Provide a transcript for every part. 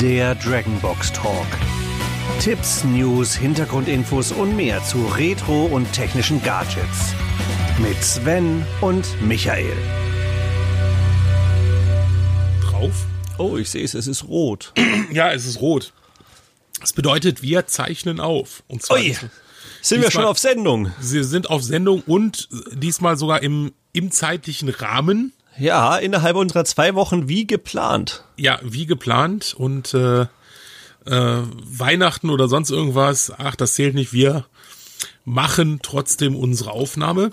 Der Dragonbox Talk. Tipps, News, Hintergrundinfos und mehr zu Retro und technischen Gadgets. Mit Sven und Michael. Drauf? Oh, ich sehe es, es ist rot. Ja, es ist rot. Das bedeutet, wir zeichnen auf. Und zwar Ui, sind wir schon auf Sendung? Sie sind auf Sendung und diesmal sogar im, im zeitlichen Rahmen. Ja, innerhalb unserer zwei Wochen wie geplant. Ja, wie geplant. Und äh, äh, Weihnachten oder sonst irgendwas, ach, das zählt nicht. Wir machen trotzdem unsere Aufnahme.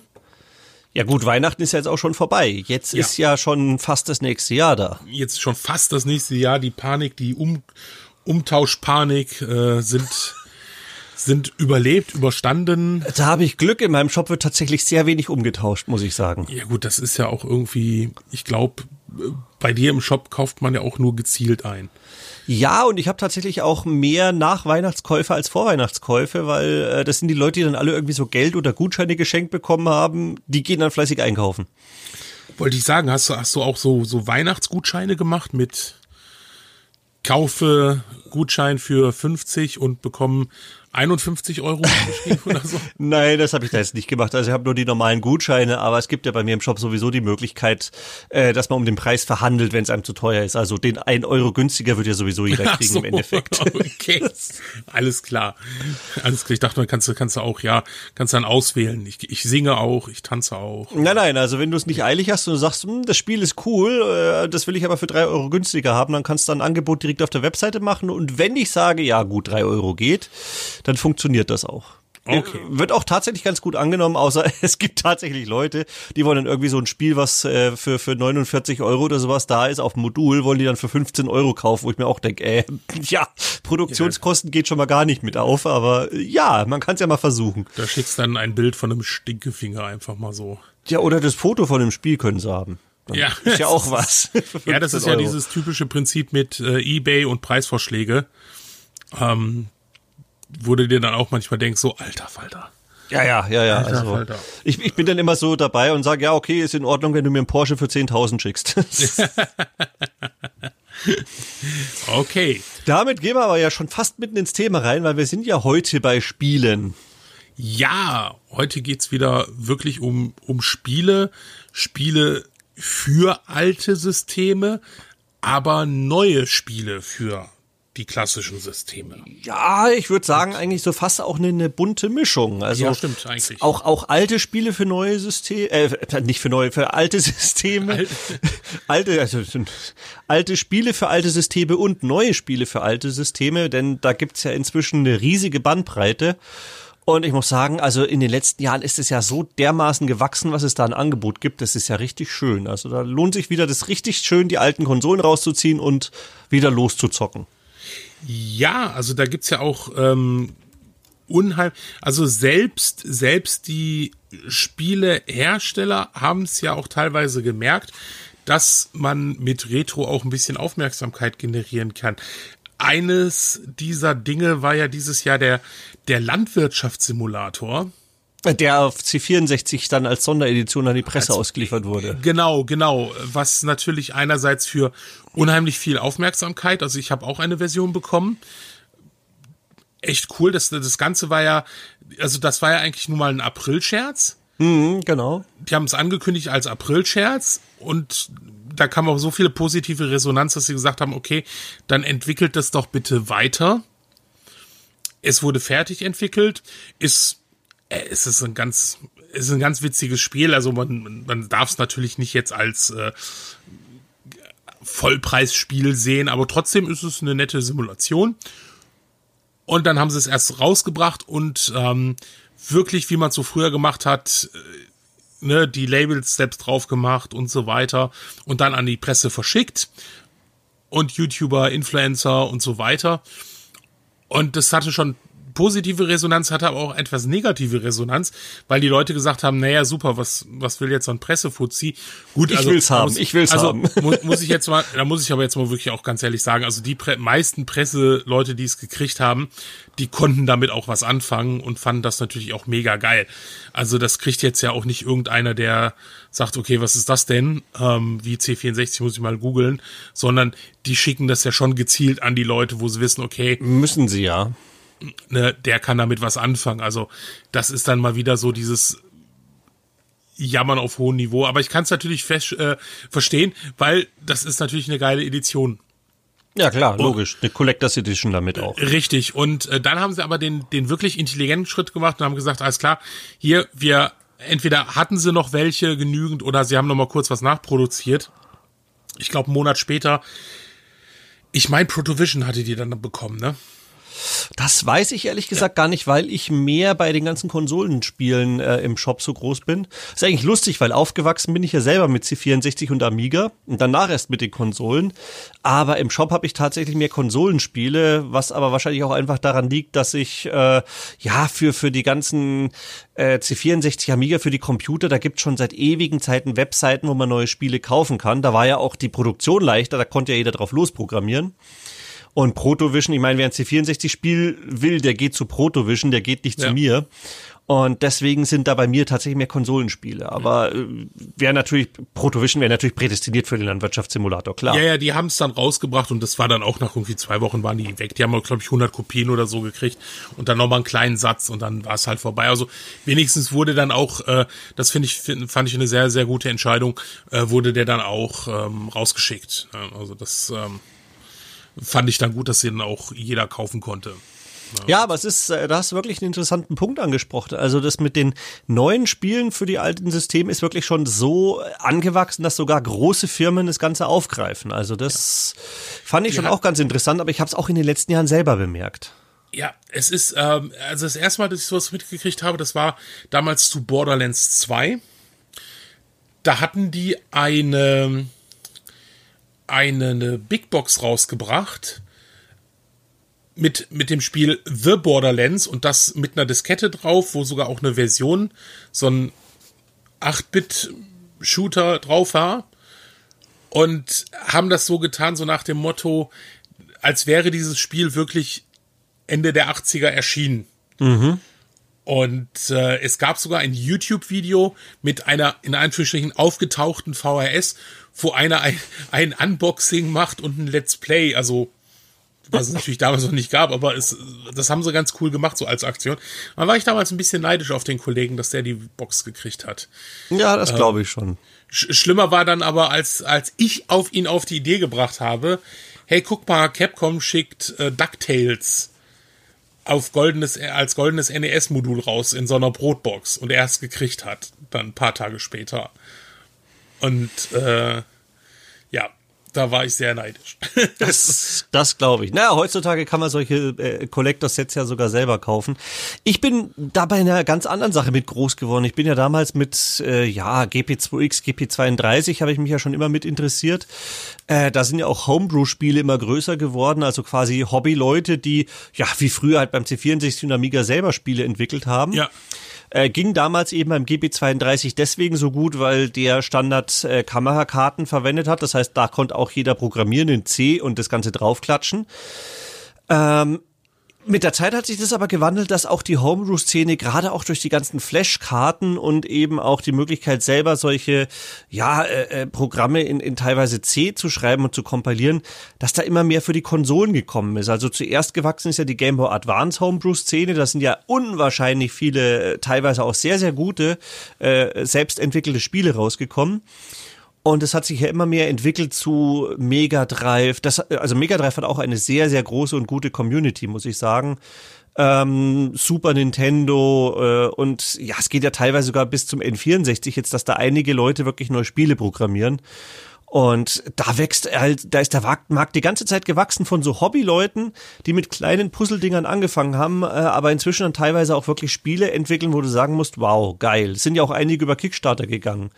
Ja gut, Weihnachten ist ja jetzt auch schon vorbei. Jetzt Ja. ist ja schon fast das nächste Jahr da. Jetzt schon fast das nächste Jahr. Die Panik, die um Umtauschpanik äh, sind, sind überlebt, überstanden. Da habe ich Glück, in meinem Shop wird tatsächlich sehr wenig umgetauscht, muss ich sagen. Ja gut, das ist ja auch irgendwie, ich glaube, bei dir im Shop kauft man ja auch nur gezielt ein. Ja, und ich habe tatsächlich auch mehr Nachweihnachtskäufe als Vorweihnachtskäufe, weil äh, das sind die Leute, die dann alle irgendwie so Geld oder Gutscheine geschenkt bekommen haben, die gehen dann fleißig einkaufen. Wollte ich sagen, hast du, hast du auch so, so Weihnachtsgutscheine gemacht mit Kaufe Gutschein für 50 und bekommen 51 Euro oder so? Nein, das habe ich da jetzt nicht gemacht. Also ich habe nur die normalen Gutscheine, aber es gibt ja bei mir im Shop sowieso die Möglichkeit, äh, dass man um den Preis verhandelt, wenn es einem zu teuer ist. Also den 1 Euro günstiger wird ja sowieso jeder kriegen so, im Endeffekt. Okay. Alles klar. Alles klar. Ich dachte, man kannst du, kannst du auch, ja, kannst dann auswählen. Ich, ich singe auch, ich tanze auch. Nein, nein, also wenn du es nicht eilig hast und sagst, hm, das Spiel ist cool, äh, das will ich aber für drei Euro günstiger haben, dann kannst du ein Angebot direkt auf der Webseite machen und wenn ich sage, ja gut, drei Euro geht, dann funktioniert das auch. Okay. Äh, Wird auch tatsächlich ganz gut angenommen, außer es gibt tatsächlich Leute, die wollen dann irgendwie so ein Spiel, was äh, für, für 49 Euro oder sowas da ist, auf dem Modul, wollen die dann für 15 Euro kaufen, wo ich mir auch denke, äh, ja, Produktionskosten geht schon mal gar nicht mit auf, aber äh, ja, man kann es ja mal versuchen. Da schickst dann ein Bild von einem Stinkefinger einfach mal so. Ja, oder das Foto von dem Spiel können sie haben. Dann Ja. Ist ja auch was. Ja, das 15 ist ja Euro. dieses typische Prinzip mit äh, Ebay und Preisvorschläge. Ähm, wo du dir dann auch manchmal denkst, so alter Falter. Ja, ja, ja, ja. Alter Also, Falter. ich, ich bin dann immer so dabei und sage, ja, okay, ist in Ordnung, wenn du mir einen Porsche für 10.000 schickst. Okay. Damit gehen wir aber ja schon fast mitten ins Thema rein, weil wir sind ja heute bei Spielen. Ja, heute geht's wieder wirklich um, um Spiele. Spiele für alte Systeme, aber neue Spiele für die klassischen Systeme. Ja, ich würde sagen, eigentlich so fast auch eine, eine bunte Mischung. Also Ja, stimmt, eigentlich. Auch, auch alte Spiele für neue Systeme, äh, nicht für neue, für alte Systeme. Alt- alte, also alte Spiele für alte Systeme und neue Spiele für alte Systeme, denn da gibt's ja inzwischen eine riesige Bandbreite. Und ich muss sagen, also in den letzten Jahren ist es ja so dermaßen gewachsen, was es da an Angebot gibt. Das ist ja richtig schön. Also da lohnt sich wieder das richtig schön, die alten Konsolen rauszuziehen und wieder loszuzocken. Ja, also da gibt's ja auch ähm, unheim, also selbst selbst die Spielehersteller haben es ja auch teilweise gemerkt, dass man mit Retro auch ein bisschen Aufmerksamkeit generieren kann. Eines dieser Dinge war ja dieses Jahr der der Landwirtschaftssimulator. Der auf C64 dann als Sonderedition an die Presse ausgeliefert wurde. Genau, genau. Was natürlich einerseits für unheimlich viel Aufmerksamkeit, also ich habe auch eine Version bekommen. Echt cool. Das, das Ganze war ja, also das war ja eigentlich nur mal ein April-Scherz. Mhm, genau. Die haben es angekündigt als April-Scherz und da kam auch so viele positive Resonanz, dass sie gesagt haben, okay, dann entwickelt das doch bitte weiter. Es wurde fertig entwickelt, ist, es ist ein ganz, es ist ein ganz witziges Spiel. Also man, man darf es natürlich nicht jetzt als äh, Vollpreisspiel sehen, aber trotzdem ist es eine nette Simulation. Und dann haben sie es erst rausgebracht und ähm, wirklich, wie man es so früher gemacht hat, äh, ne, die Labels selbst drauf gemacht und so weiter und dann an die Presse verschickt und YouTuber, Influencer und so weiter. Und das hatte schon positive Resonanz, hatte aber auch etwas negative Resonanz, weil die Leute gesagt haben, naja, super, was, was will jetzt so ein Pressefuzzi? Gut, ich also, will's haben, muss, ich will's also, haben. Muss, muss ich jetzt mal, da muss ich aber jetzt mal wirklich auch ganz ehrlich sagen, also die Pre meisten Presseleute, die es gekriegt haben, die konnten damit auch was anfangen und fanden das natürlich auch mega geil. Also das kriegt jetzt ja auch nicht irgendeiner, der sagt, okay, was ist das denn? Ähm, wie C64 muss ich mal googeln, sondern die schicken das ja schon gezielt an die Leute, wo sie wissen, okay. Müssen sie ja. Ne, der kann damit was anfangen. Also das ist dann mal wieder so dieses Jammern auf hohem Niveau. Aber ich kann es natürlich fest, äh, verstehen, weil das ist natürlich eine geile Edition. Ja, klar, logisch. Eine Collectors Edition damit auch. Richtig. Und äh, dann haben sie aber den, den wirklich intelligenten Schritt gemacht und haben gesagt, alles klar, hier, wir, entweder hatten sie noch welche genügend oder sie haben noch mal kurz was nachproduziert. Ich glaube, einen Monat später. Ich meine, Protovision hatte die dann bekommen, ne? Das weiß ich ehrlich gesagt ja. gar nicht, weil ich mehr bei den ganzen Konsolenspielen äh, im Shop so groß bin. Ist eigentlich lustig, weil aufgewachsen bin ich ja selber mit C64 und Amiga und danach erst mit den Konsolen. Aber im Shop habe ich tatsächlich mehr Konsolenspiele, was aber wahrscheinlich auch einfach daran liegt, dass ich äh, ja für für die ganzen äh, C64 Amiga für die Computer, da gibt schon seit ewigen Zeiten Webseiten, wo man neue Spiele kaufen kann. Da war ja auch die Produktion leichter, da konnte ja jeder drauf losprogrammieren. Und Protovision, ich meine, wer ein C64-Spiel will, der geht zu Protovision, der geht nicht ja. zu mir. Und deswegen sind da bei mir tatsächlich mehr Konsolenspiele. Aber äh, wäre natürlich, Protovision wäre natürlich prädestiniert für den Landwirtschaftssimulator, klar. Ja, ja, die haben es dann rausgebracht und das war dann auch nach irgendwie zwei Wochen waren die weg. Die haben, glaube ich, 100 Kopien oder so gekriegt und dann nochmal einen kleinen Satz und dann war es halt vorbei. Also wenigstens wurde dann auch, äh, das finde ich, find, fand ich eine sehr, sehr gute Entscheidung, äh, wurde der dann auch ähm, rausgeschickt. Also das, ähm, fand ich dann gut, dass den auch jeder kaufen konnte. Ja, aber es ist, äh, da hast du wirklich einen interessanten Punkt angesprochen. Also das mit den neuen Spielen für die alten Systeme ist wirklich schon so angewachsen, dass sogar große Firmen das Ganze aufgreifen. Also das ja. fand ich schon ja. auch ganz interessant, aber ich habe es auch in den letzten Jahren selber bemerkt. Ja, es ist, ähm, also das erste Mal, dass ich sowas mitgekriegt habe, das war damals zu Borderlands 2. Da hatten die eine, eine, eine Big Box rausgebracht mit, mit dem Spiel The Borderlands und das mit einer Diskette drauf, wo sogar auch eine Version, so ein 8-Bit-Shooter drauf war. Und haben das so getan, so nach dem Motto, als wäre dieses Spiel wirklich Ende der 80er erschienen. Mhm. Und äh, es gab sogar ein YouTube-Video mit einer in Anführungsstrichen aufgetauchten VHS, wo einer ein, ein Unboxing macht und ein Let's Play, also was es natürlich damals noch nicht gab, aber es, das haben sie ganz cool gemacht, so als Aktion. Da war ich damals ein bisschen neidisch auf den Kollegen, dass der die Box gekriegt hat. Ja, das glaube ich schon. Sch schlimmer war dann aber, als, als ich auf ihn auf die Idee gebracht habe, hey, guck mal, Capcom schickt äh, DuckTales auf goldenes, als goldenes NES-Modul raus in so einer Brotbox und er es gekriegt hat, dann ein paar Tage später. Und äh, da war ich sehr neidisch. das das glaube ich. Naja, heutzutage kann man solche äh, Collector-Sets ja sogar selber kaufen. Ich bin da bei einer ganz anderen Sache mit groß geworden. Ich bin ja damals mit, äh, ja, GP2X, GP32 habe ich mich ja schon immer mit interessiert. Äh, da sind ja auch Homebrew-Spiele immer größer geworden, also quasi Hobby-Leute, die, ja, wie früher halt beim C64 und Amiga selber Spiele entwickelt haben. Ja. Äh, ging damals eben beim GB32 deswegen so gut, weil der Standard äh, Kamerakarten verwendet hat. Das heißt, da konnte auch jeder programmieren in C und das Ganze draufklatschen. Ähm, mit der Zeit hat sich das aber gewandelt, dass auch die Homebrew-Szene gerade auch durch die ganzen Flash-Karten und eben auch die Möglichkeit selber solche ja äh, äh, Programme in, in teilweise C zu schreiben und zu kompilieren, dass da immer mehr für die Konsolen gekommen ist. Also zuerst gewachsen ist ja die Game Boy Advance Homebrew-Szene. Da sind ja unwahrscheinlich viele, äh, teilweise auch sehr sehr gute äh, selbstentwickelte Spiele rausgekommen. Und es hat sich ja immer mehr entwickelt zu Mega Drive. Das, also Mega Drive hat auch eine sehr, sehr große und gute Community, muss ich sagen. Ähm, Super Nintendo äh, und ja, es geht ja teilweise sogar bis zum N64 jetzt, dass da einige Leute wirklich neue Spiele programmieren. Und da wächst halt, da ist der Markt die ganze Zeit gewachsen von so Hobbyleuten, die mit kleinen Puzzledingern angefangen haben, äh, aber inzwischen dann teilweise auch wirklich Spiele entwickeln, wo du sagen musst, wow, geil. Es sind ja auch einige über Kickstarter gegangen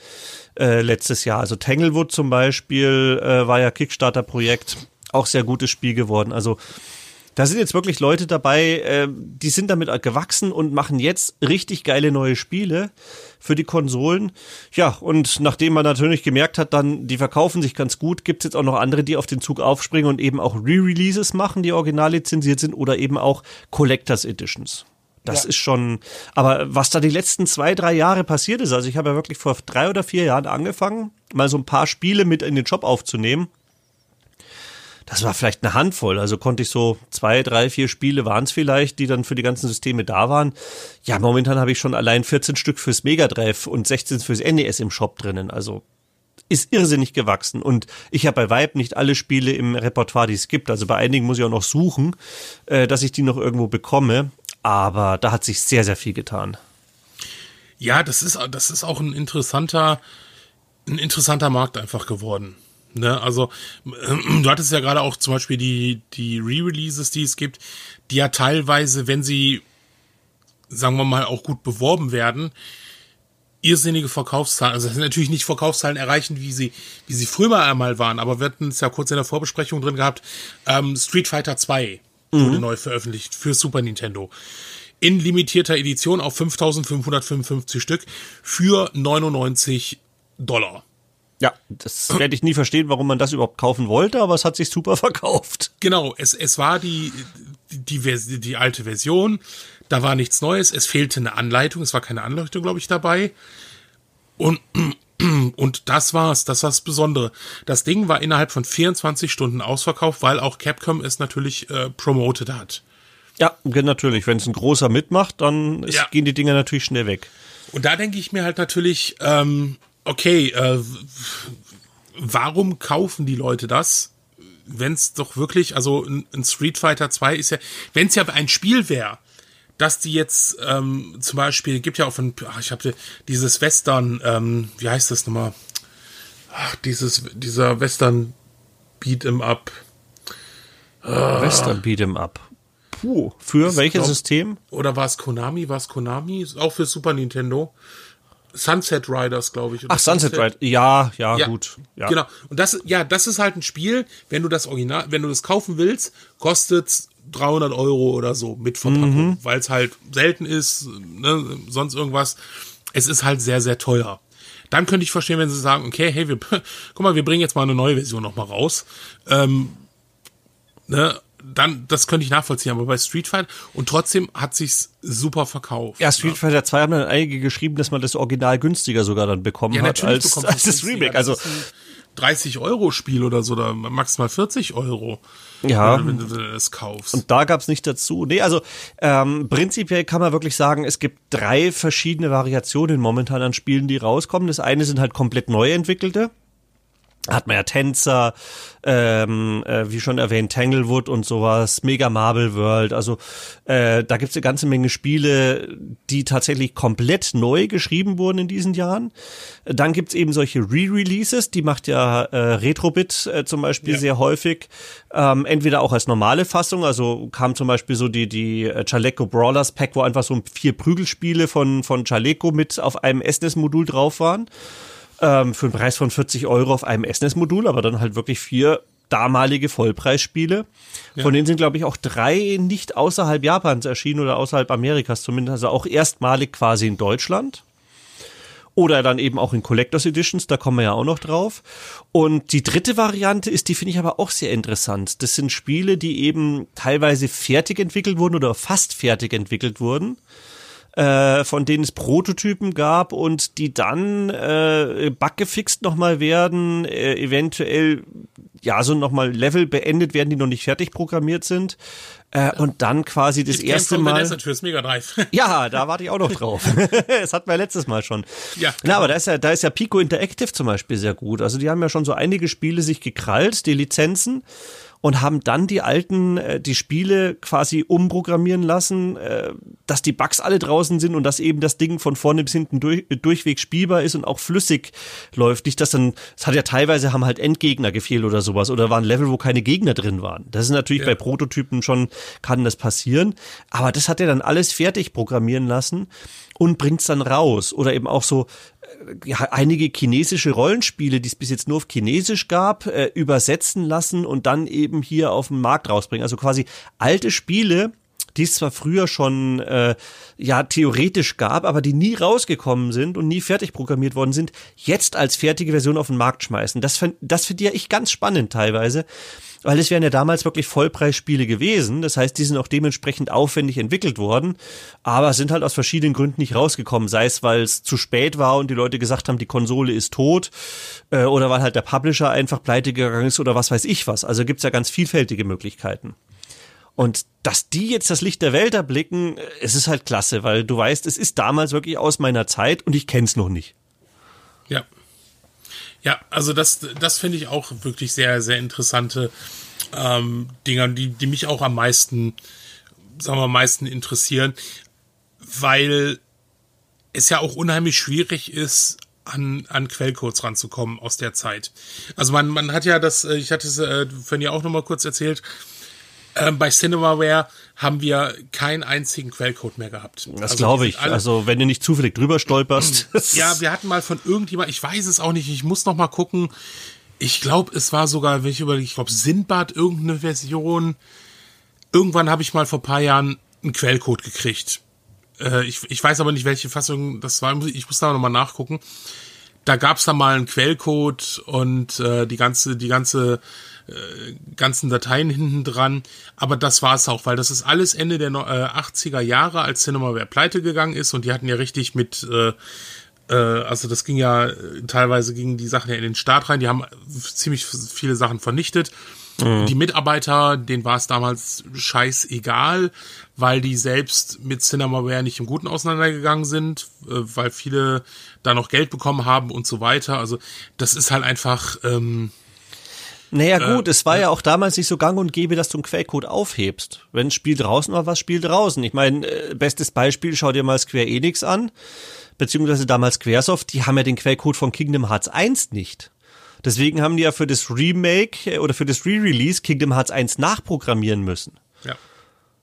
äh, letztes Jahr. Also Tanglewood zum Beispiel äh, war ja Kickstarter-Projekt, auch sehr gutes Spiel geworden. Also Da sind jetzt wirklich Leute dabei, äh, die sind damit gewachsen und machen jetzt richtig geile neue Spiele für die Konsolen. Ja, und nachdem man natürlich gemerkt hat, dann, die verkaufen sich ganz gut, gibt's jetzt auch noch andere, die auf den Zug aufspringen und eben auch Re-Releases machen, die original lizenziert sind oder eben auch Collectors Editions. Das ja. ist schon, aber was da die letzten zwei, drei Jahre passiert ist, also ich habe ja wirklich vor drei oder vier Jahren angefangen, mal so ein paar Spiele mit in den Job aufzunehmen das war vielleicht eine Handvoll. Also konnte ich so zwei, drei, vier Spiele waren es vielleicht, die dann für die ganzen Systeme da waren. Ja, momentan habe ich schon allein 14 Stück fürs Mega Drive und 16 fürs NES im Shop drinnen. Also ist irrsinnig gewachsen. Und ich habe bei Vibe nicht alle Spiele im Repertoire, die es gibt. Also bei einigen muss ich auch noch suchen, äh, dass ich die noch irgendwo bekomme. Aber da hat sich sehr, sehr viel getan. Ja, das ist, das ist auch ein interessanter, ein interessanter Markt einfach geworden. Ne, also du hattest ja gerade auch zum Beispiel die, die Re-Releases, die es gibt, die ja teilweise, wenn sie, sagen wir mal, auch gut beworben werden, irrsinnige Verkaufszahlen, also natürlich nicht Verkaufszahlen erreichen, wie sie, wie sie früher einmal waren, aber wir hatten es ja kurz in der Vorbesprechung drin gehabt, ähm, Street Fighter 2 wurde mhm. neu veröffentlicht für Super Nintendo. In limitierter Edition auf 5555 Stück für 99 Dollar. Ja, das werde ich nie verstehen, warum man das überhaupt kaufen wollte, aber es hat sich super verkauft. Genau, es, es war die, die, die, die alte Version, da war nichts Neues, es fehlte eine Anleitung, es war keine Anleitung, glaube ich, dabei. Und, und das war's, das war das Besondere. Das Ding war innerhalb von 24 Stunden ausverkauft, weil auch Capcom es natürlich äh, promoted hat. Ja, natürlich. Wenn es ein großer mitmacht, dann ist, ja. gehen die Dinge natürlich schnell weg. Und da denke ich mir halt natürlich, ähm, okay, äh, warum kaufen die Leute das? Wenn es doch wirklich, also ein Street Fighter 2 ist ja, wenn es ja ein Spiel wäre, dass die jetzt ähm, zum Beispiel, gibt ja auch von, ach, ich habe dieses Western, ähm, wie heißt das nochmal? Ach, dieses, dieser Western Beat'em Up. Ah. Western Beat'em Up. Puh, für welches glaub, System? Oder war es Konami? War es Konami? Auch für Super Nintendo. Sunset Riders, glaube ich. Ach, Sunset, Sunset Riders. Ja, ja, ja, gut. Ja. Genau. Und das, ja, das ist halt ein Spiel, wenn du das Original, wenn du das kaufen willst, kostet 300 Euro oder so mit Verpackung, mhm. weil es halt selten ist, ne, sonst irgendwas. Es ist halt sehr, sehr teuer. Dann könnte ich verstehen, wenn sie sagen, okay, hey, wir, guck mal, wir bringen jetzt mal eine neue Version noch mal raus. Ähm, ne, dann, das könnte ich nachvollziehen, aber bei Street Fighter und trotzdem hat sich's super verkauft. Ja, Street Fighter 2 haben dann einige geschrieben, dass man das Original günstiger sogar dann bekommen ja, hat als, als das Remake. Also 30 Euro Spiel oder so, oder maximal 40 Euro. Ja. Wenn du es kaufst. Und da gab's nicht dazu. Nee, also ähm, prinzipiell kann man wirklich sagen, es gibt drei verschiedene Variationen momentan an Spielen, die rauskommen. Das eine sind halt komplett neu entwickelte hat man ja Tänzer, ähm, äh, wie schon erwähnt, Tanglewood und sowas, Mega Marble World. Also äh, da gibt's eine ganze Menge Spiele, die tatsächlich komplett neu geschrieben wurden in diesen Jahren. Dann gibt's eben solche Re-Releases, die macht ja äh, Retrobit äh, zum Beispiel ja. sehr häufig. Ähm, entweder auch als normale Fassung, also kam zum Beispiel so die, die äh, Chaleco Brawlers Pack, wo einfach so vier Prügelspiele von, von Chaleco mit auf einem SNES-Modul drauf waren ähm, für einen Preis von 40 Euro auf einem SNES-Modul, aber dann halt wirklich vier damalige Vollpreisspiele. Ja. Von denen sind, glaube ich, auch drei nicht außerhalb Japans erschienen oder außerhalb Amerikas zumindest, also auch erstmalig quasi in Deutschland. Oder dann eben auch in Collectors Editions, da kommen wir ja auch noch drauf. Und die dritte Variante ist, die finde ich aber auch sehr interessant. Das sind Spiele, die eben teilweise fertig entwickelt wurden oder fast fertig entwickelt wurden äh, von denen es Prototypen gab und die dann äh, buggefixt nochmal werden, äh, eventuell ja so nochmal Level beendet werden, die noch nicht fertig programmiert sind. Äh, und dann quasi das ich erste Mal. Fürs Mega Drive. ja, da warte ich auch noch drauf. das hatten wir letztes Mal schon. Ja. Genau. Na, aber da ist ja, da ist ja Pico Interactive zum Beispiel sehr gut. Also die haben ja schon so einige Spiele sich gekrallt, die Lizenzen und haben dann die alten, äh, die Spiele quasi umprogrammieren lassen, äh, dass die Bugs alle draußen sind und dass eben das Ding von vorne bis hinten durch, durchweg spielbar ist und auch flüssig läuft. Nicht, dass dann, es hat ja teilweise haben halt Endgegner gefehlt oder sowas oder waren Level, wo keine Gegner drin waren. Das ist natürlich ja. bei Prototypen schon, kann das passieren. Aber das hat er dann alles fertig programmieren lassen und bringt's dann raus. Oder eben auch so, einige chinesische Rollenspiele, die es bis jetzt nur auf Chinesisch gab, äh, übersetzen lassen und dann eben hier auf den Markt rausbringen. Also quasi alte Spiele, die es zwar früher schon äh, ja theoretisch gab, aber die nie rausgekommen sind und nie fertig programmiert worden sind, jetzt als fertige Version auf den Markt schmeißen. Das, das finde ja ich ganz spannend teilweise, weil es wären ja damals wirklich Vollpreisspiele gewesen. Das heißt, die sind auch dementsprechend aufwendig entwickelt worden, aber sind halt aus verschiedenen Gründen nicht rausgekommen. Sei es, weil es zu spät war und die Leute gesagt haben, die Konsole ist tot, äh, oder weil halt der Publisher einfach pleite gegangen ist oder was weiß ich was. Also gibt's ja ganz vielfältige Möglichkeiten. Und dass die jetzt das Licht der Welt erblicken, es ist halt klasse, weil du weißt, es ist damals wirklich aus meiner Zeit und ich kenn's noch nicht. Ja. Ja, also das, das finde ich auch wirklich sehr, sehr interessante ähm, Dinger, die, die mich auch am meisten, sagen wir, am meisten interessieren, weil es ja auch unheimlich schwierig ist, an, an Quellcodes ranzukommen aus der Zeit. Also man, man hat ja das, äh, ich hatte es äh, ja auch nochmal kurz erzählt, ähm, bei Cinemaware haben wir keinen einzigen Quellcode mehr gehabt. Das also glaube ich. Also wenn du nicht zufällig drüber stolperst. ja, wir hatten mal von irgendjemand, ich weiß es auch nicht, ich muss noch mal gucken. Ich glaube, es war sogar, wenn ich überlege, ich glaube, Sinbad irgendeine Version. Irgendwann habe ich mal vor paar Jahren einen Quellcode gekriegt. Äh, ich, ich weiß aber nicht, welche Fassung das war. Ich muss da noch mal nachgucken. Da gab es da mal einen Quellcode und äh, die ganze, die ganze äh, ganzen Dateien hinten dran. Aber das war es auch, weil das ist alles Ende der äh, 80er Jahre, als Cinemaware pleite gegangen ist und die hatten ja richtig mit äh, äh, also das ging ja teilweise gingen die Sachen ja in den Start rein, die haben ziemlich viele Sachen vernichtet. Mhm. Die Mitarbeiter, denen war es damals scheißegal, weil die selbst mit Cinemaware nicht im Guten auseinandergegangen sind, äh, weil viele da noch Geld bekommen haben und so weiter. Also das ist halt einfach ähm, naja gut, äh, es war äh, ja auch damals nicht so gang und gäbe, dass du einen Quellcode aufhebst. Wenn ein Spiel draußen war, was Spiel draußen. Ich meine, äh, bestes Beispiel, schau dir mal Square Enix an, beziehungsweise damals Squaresoft, die haben ja den Quellcode von Kingdom Hearts 1 nicht. Deswegen haben die ja für das Remake äh, oder für das Re-Release Kingdom Hearts 1 nachprogrammieren müssen. Ja.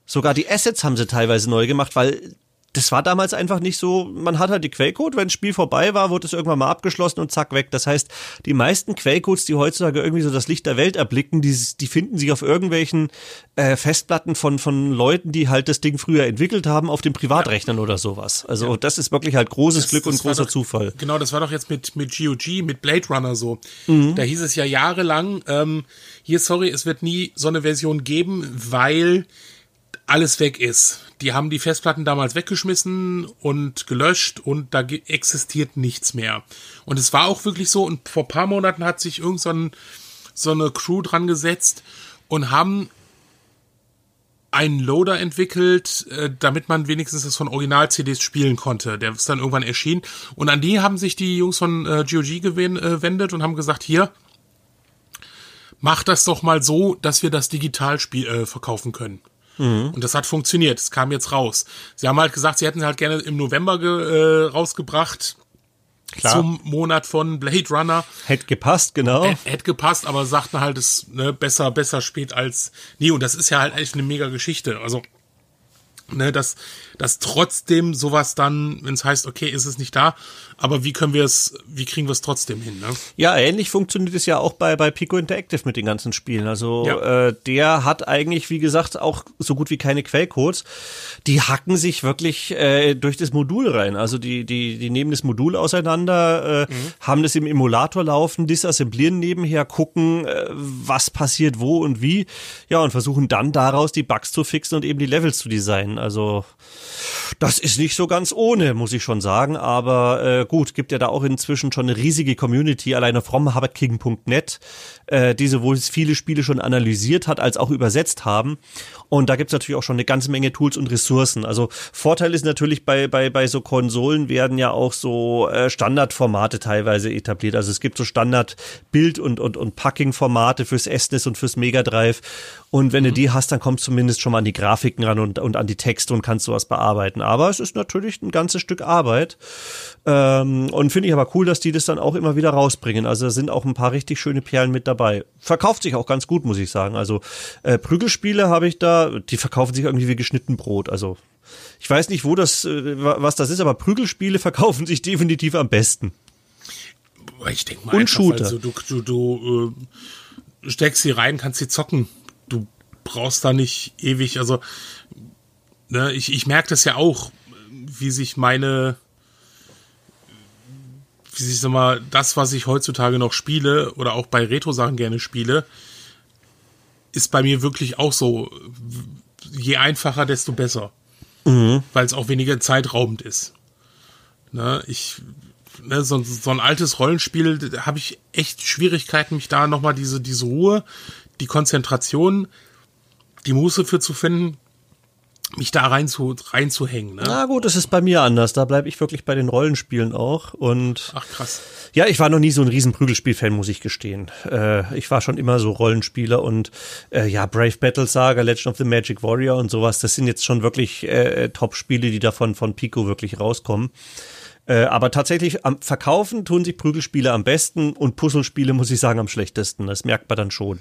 Sogar die Assets haben sie teilweise neu gemacht, weil das war damals einfach nicht so, man hat halt die Quellcode, wenn das Spiel vorbei war, wurde es irgendwann mal abgeschlossen und zack weg. Das heißt, die meisten Quellcodes, die heutzutage irgendwie so das Licht der Welt erblicken, die, die finden sich auf irgendwelchen äh, Festplatten von, von Leuten, die halt das Ding früher entwickelt haben, auf den Privatrechnern ja. oder sowas. Also ja. das ist wirklich halt großes das, Glück das und großer doch, Zufall. Genau, das war doch jetzt mit, mit GOG, mit Blade Runner so. Mhm. Da hieß es ja jahrelang, ähm, hier, sorry, es wird nie so eine Version geben, weil alles weg ist. Die haben die Festplatten damals weggeschmissen und gelöscht und da existiert nichts mehr. Und es war auch wirklich so und vor paar Monaten hat sich irgend so, ein, so eine Crew dran gesetzt und haben einen Loader entwickelt, äh, damit man wenigstens das von Original-CDs spielen konnte. Der ist dann irgendwann erschienen. Und an die haben sich die Jungs von äh, GOG äh, gewendet und haben gesagt, hier, mach das doch mal so, dass wir das digital spiel, äh, verkaufen können. Mhm. Und das hat funktioniert. Es kam jetzt raus. Sie haben halt gesagt, sie hätten halt gerne im November ge, äh, rausgebracht. Klar. Zum Monat von Blade Runner. Hätte gepasst, genau. Hätte gepasst, aber sagten halt, es ne, besser, besser spät als nie. Und das ist ja halt eigentlich eine mega Geschichte. Also, ne, dass, dass trotzdem sowas dann, wenn es heißt, okay, ist es nicht da, aber wie können wir es, wie kriegen wir es trotzdem hin? Ne? Ja, ähnlich funktioniert es ja auch bei, bei Pico Interactive mit den ganzen Spielen. Also ja. äh, der hat eigentlich, wie gesagt, auch so gut wie keine Quellcodes. Die hacken sich wirklich äh, durch das Modul rein. Also die, die, die nehmen das Modul auseinander, äh, mhm. haben das im Emulator laufen, disassemblieren nebenher, gucken, äh, was passiert wo und wie. Ja, und versuchen dann daraus die Bugs zu fixen und eben die Levels zu designen. Also das ist nicht so ganz ohne, muss ich schon sagen. Aber äh, gut, gibt ja da auch inzwischen schon eine riesige Community, alleine from HabbertKing.net, äh, die sowohl viele Spiele schon analysiert hat, als auch übersetzt haben. Und da gibt's natürlich auch schon eine ganze Menge Tools und Ressourcen. Also Vorteil ist natürlich bei, bei, bei so Konsolen werden ja auch so äh, Standardformate teilweise etabliert. Also es gibt so Standard-Bild- und, und, und Packing-Formate fürs SNES und fürs Mega Drive. Und wenn mhm. du die hast, dann kommst du zumindest schon mal an die Grafiken ran und, und an die Texte und kannst sowas bearbeiten. Aber es ist natürlich ein ganzes Stück Arbeit. Ähm, und finde ich aber cool, dass die das dann auch immer wieder rausbringen. Also da sind auch ein paar richtig schöne Perlen mit dabei. Verkauft sich auch ganz gut, muss ich sagen. Also äh, Prügelspiele habe ich da, die verkaufen sich irgendwie wie geschnitten Brot. Also ich weiß nicht, wo das, äh, was das ist, aber Prügelspiele verkaufen sich definitiv am besten. Ich denke mal, Und einfach, Shooter. Also du, du, du äh, steckst sie rein, kannst sie zocken. Brauchst da nicht ewig, also ne, ich, ich merke das ja auch, wie sich meine, wie sich sag mal, das, was ich heutzutage noch spiele oder auch bei Retro-Sachen gerne spiele, ist bei mir wirklich auch so, je einfacher, desto besser. Mhm. Weil es auch weniger zeitraubend ist. Ne, ich ne, so, so ein altes Rollenspiel, da habe ich echt Schwierigkeiten, mich da nochmal diese, diese Ruhe, die Konzentration, die Muße für zu finden, mich da rein zu, reinzuhängen. Ne? Na gut, das ist bei mir anders. Da bleibe ich wirklich bei den Rollenspielen auch. Und Ach krass. Ja, ich war noch nie so ein riesen Prügelspiel-Fan, muss ich gestehen. Äh, ich war schon immer so Rollenspieler und äh, ja, Brave Battle Saga, Legend of the Magic Warrior und sowas, das sind jetzt schon wirklich äh, Top-Spiele, die davon von Pico wirklich rauskommen. Äh, aber tatsächlich am Verkaufen tun sich Prügelspiele am besten und Puzzlespiele, muss ich sagen, am schlechtesten. Das merkt man dann schon.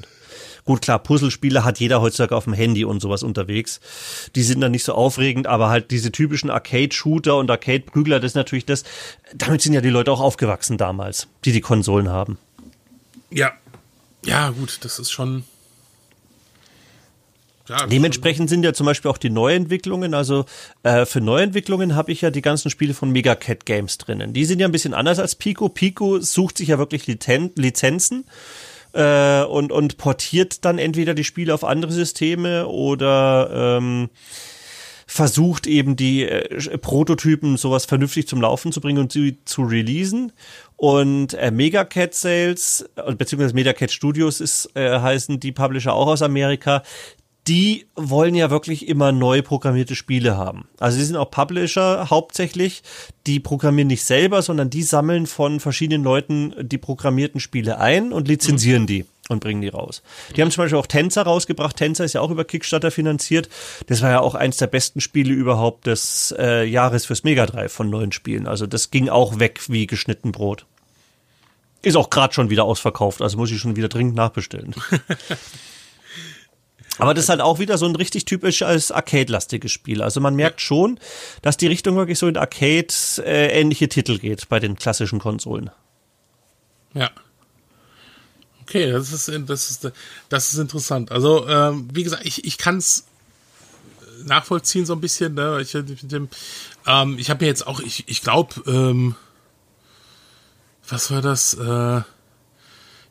Gut, klar, Puzzlespiele hat jeder heutzutage auf dem Handy und sowas unterwegs. Die sind dann nicht so aufregend, aber halt diese typischen Arcade-Shooter und Arcade-Prügler, das ist natürlich das, damit sind ja die Leute auch aufgewachsen damals, die die Konsolen haben. Ja. Ja, gut, das ist schon, ja, Dementsprechend sind ja zum Beispiel auch die Neuentwicklungen, also äh, für Neuentwicklungen habe ich ja die ganzen Spiele von Megacat Games drinnen. Die sind ja ein bisschen anders als Pico. Pico sucht sich ja wirklich Lizen Lizenzen äh, und, und portiert dann entweder die Spiele auf andere Systeme oder ähm, versucht eben die äh, Prototypen sowas vernünftig zum Laufen zu bringen und sie zu releasen. Und äh, Megacat Sales, äh, beziehungsweise Megacat Studios ist, äh, heißen die Publisher auch aus Amerika, die wollen ja wirklich immer neu programmierte Spiele haben. Also sie sind auch Publisher hauptsächlich, die programmieren nicht selber, sondern die sammeln von verschiedenen Leuten die programmierten Spiele ein und lizenzieren mhm. die und bringen die raus. Die haben zum Beispiel auch Tänzer rausgebracht. Tänzer ist ja auch über Kickstarter finanziert. Das war ja auch eins der besten Spiele überhaupt des äh, Jahres fürs Mega Drive von neuen Spielen. Also das ging auch weg wie geschnitten Brot. Ist auch gerade schon wieder ausverkauft, also muss ich schon wieder dringend nachbestellen. Aber das ist halt auch wieder so ein richtig typisches Arcade-lastiges Spiel. Also man merkt schon, dass die Richtung wirklich so in Arcade-ähnliche äh, Titel geht bei den klassischen Konsolen. Ja. Okay, das ist, das ist, das ist interessant. Also, ähm, wie gesagt, ich, ich kann es nachvollziehen so ein bisschen. Ne? Ich, ähm, ich habe mir jetzt auch, ich, ich glaube, ähm, was war das? Äh,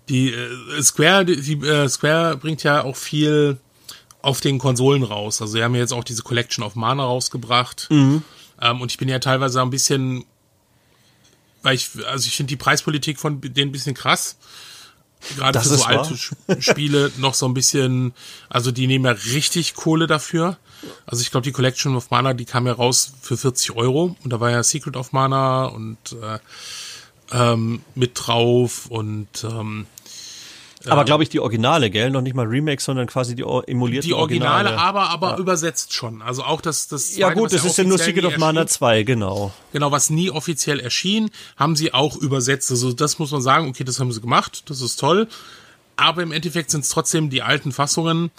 die äh, Square, die, die äh, Square bringt ja auch viel auf den Konsolen raus. Also sie haben jetzt auch diese Collection of Mana rausgebracht. Mhm. Ähm, und ich bin ja teilweise ein bisschen, weil ich, also ich finde die Preispolitik von denen ein bisschen krass. Gerade für so alte Spiele noch so ein bisschen, also die nehmen ja richtig Kohle dafür. Also ich glaube, die Collection of Mana, die kam ja raus für 40 Euro. Und da war ja Secret of Mana und äh, ähm, mit drauf und ähm, aber glaube ich die Originale, gell? Noch nicht mal Remakes, sondern quasi die emulierte Die Originale, Originale. aber aber ja. übersetzt schon. Also auch das das Ja gut, das ist ja nur Secret of Mana 2, genau. Genau, was nie offiziell erschien, haben sie auch übersetzt. Also das muss man sagen, okay, das haben sie gemacht, das ist toll. Aber im Endeffekt sind es trotzdem die alten Fassungen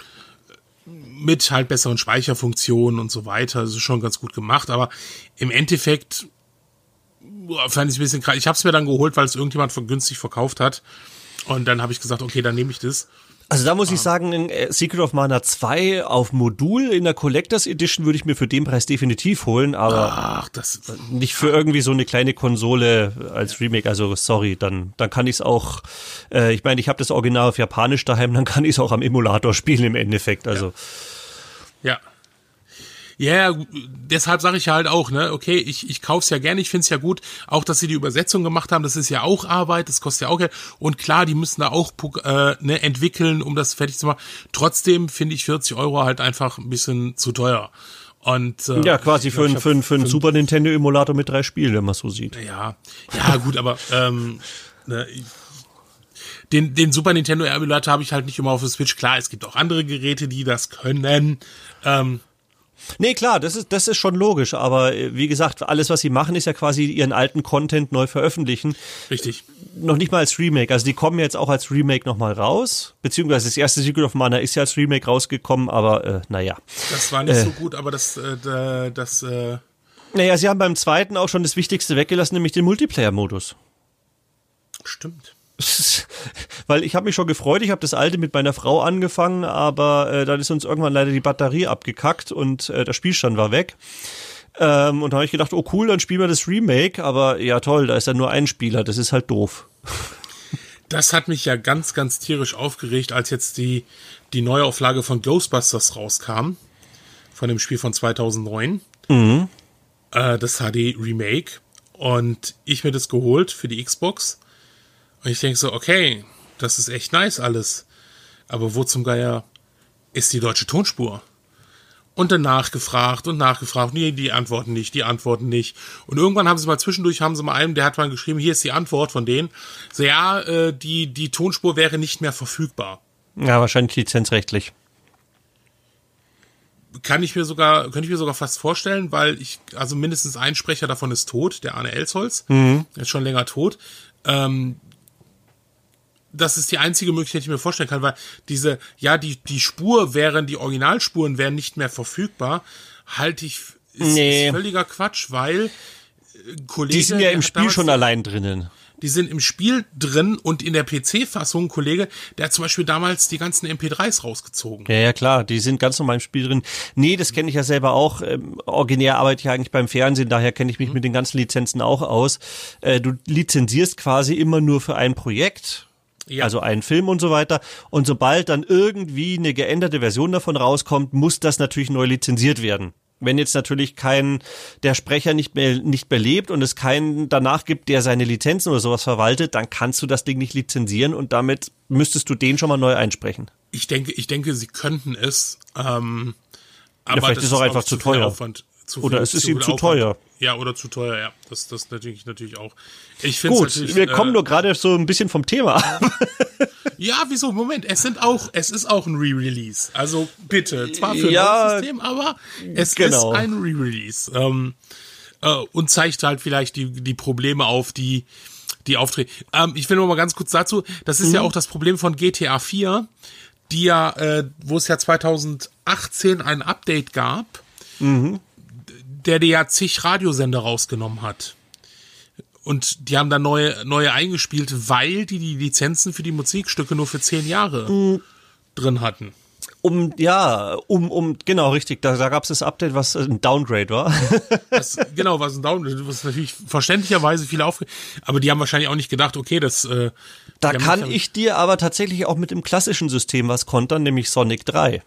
mit halt besseren Speicherfunktionen und so weiter. Das ist schon ganz gut gemacht, aber im Endeffekt fand ich es ein bisschen krass. Ich habe es mir dann geholt, weil es irgendjemand von günstig verkauft hat. Und dann habe ich gesagt, okay, dann nehme ich das. Also da muss ich ähm. sagen, in äh, Secret of Mana 2 auf Modul in der Collectors Edition würde ich mir für den Preis definitiv holen, aber Ach, das, nicht für irgendwie so eine kleine Konsole als Remake. Also sorry, dann, dann kann ich es auch, äh, ich meine, ich habe das Original auf Japanisch daheim, dann kann ich es auch am Emulator spielen im Endeffekt. Also ja. ja. Ja, yeah, deshalb sage ich halt auch, ne, okay, ich, ich kauf's ja gerne, ich find's ja gut, auch dass sie die Übersetzung gemacht haben, das ist ja auch Arbeit, das kostet ja auch Geld. Und klar, die müssen da auch äh, ne, entwickeln, um das fertig zu machen. Trotzdem finde ich 40 Euro halt einfach ein bisschen zu teuer. Und, äh, ja, quasi für, ein, für, für einen Super Nintendo Emulator mit drei Spielen, wenn man so sieht. Ja, ja, gut, aber ähm, ne, den, den Super Nintendo Emulator habe ich halt nicht immer auf der Switch. Klar, es gibt auch andere Geräte, die das können. Ähm, Nee, klar, das ist, das ist schon logisch, aber äh, wie gesagt, alles, was sie machen, ist ja quasi ihren alten Content neu veröffentlichen. Richtig. Noch nicht mal als Remake. Also die kommen jetzt auch als Remake nochmal raus, beziehungsweise das erste Secret of Mana ist ja als Remake rausgekommen, aber äh, naja. Das war nicht äh, so gut, aber das, äh, das, äh Naja, sie haben beim zweiten auch schon das Wichtigste weggelassen, nämlich den Multiplayer-Modus. Stimmt. Weil ich habe mich schon gefreut, ich habe das alte mit meiner Frau angefangen, aber äh, dann ist uns irgendwann leider die Batterie abgekackt und äh, der Spielstand war weg. Ähm, und da habe ich gedacht, oh cool, dann spielen wir das Remake, aber ja toll, da ist ja nur ein Spieler, das ist halt doof. Das hat mich ja ganz, ganz tierisch aufgeregt, als jetzt die, die Neuauflage von Ghostbusters rauskam, von dem Spiel von 2009. Mhm. Äh, das HD Remake. Und ich mir das geholt für die Xbox und ich denke so, okay, das ist echt nice alles. Aber wo zum Geier ist die deutsche Tonspur? Und dann nachgefragt und nachgefragt. Nee, die antworten nicht, die antworten nicht. Und irgendwann haben sie mal zwischendurch, haben sie mal einen, der hat mal geschrieben, hier ist die Antwort von denen. So, ja, äh, die, die Tonspur wäre nicht mehr verfügbar. Ja, wahrscheinlich lizenzrechtlich. Kann ich mir sogar, könnte ich mir sogar fast vorstellen, weil ich, also mindestens ein Sprecher davon ist tot, der Arne Elsholz. Mhm. Der ist schon länger tot. Ähm, das ist die einzige Möglichkeit, die ich mir vorstellen kann, weil diese, ja, die, die Spur wären, die Originalspuren wären nicht mehr verfügbar, halte ich, ist, nee. ist völliger Quatsch, weil äh, Kollege. Die sind ja im Spiel schon allein drinnen. Die sind im Spiel drin und in der PC-Fassung, Kollege, der hat zum Beispiel damals die ganzen MP3s rausgezogen. Ja, ja, klar, die sind ganz normal im Spiel drin. Nee, das kenne ich ja selber auch. Ähm, originär arbeite ich eigentlich beim Fernsehen, daher kenne ich mich mhm. mit den ganzen Lizenzen auch aus. Äh, du lizenzierst quasi immer nur für ein Projekt ja. Also einen Film und so weiter. Und sobald dann irgendwie eine geänderte Version davon rauskommt, muss das natürlich neu lizenziert werden. Wenn jetzt natürlich kein, der Sprecher nicht mehr, nicht mehr lebt und es keinen danach gibt, der seine Lizenzen oder sowas verwaltet, dann kannst du das Ding nicht lizenzieren und damit müsstest du den schon mal neu einsprechen. Ich denke, ich denke, sie könnten es, ähm, aber ja, vielleicht ist es auch einfach zu teuer. Aufwand. Zu oder es ist ihm zu teuer. Ja, oder zu teuer, ja. Das, das natürlich, natürlich auch. Ich Gut, wir kommen äh, nur gerade so ein bisschen vom Thema ab. ja, wieso? Moment, es sind auch, es ist auch ein Re-Release. Also bitte, zwar für ja, ein System, aber es genau. ist ein Re-Release. Ähm, äh, und zeigt halt vielleicht die, die Probleme auf, die, die auftreten. Ähm, ich will nur mal ganz kurz dazu, das ist mhm. ja auch das Problem von GTA 4, die ja, äh, wo es ja 2018 ein Update gab, mhm der dir ja zig Radiosender rausgenommen hat. Und die haben dann neue, neue eingespielt, weil die die Lizenzen für die Musikstücke nur für zehn Jahre mhm. drin hatten. Um, ja, um, um, genau, richtig. Da, da gab es das Update, was ein Downgrade war. das, genau, was ein Downgrade, was natürlich verständlicherweise viele aufge... Aber die haben wahrscheinlich auch nicht gedacht, okay, das... Äh, da kann ich dir aber tatsächlich auch mit dem klassischen System was kontern, nämlich Sonic 3.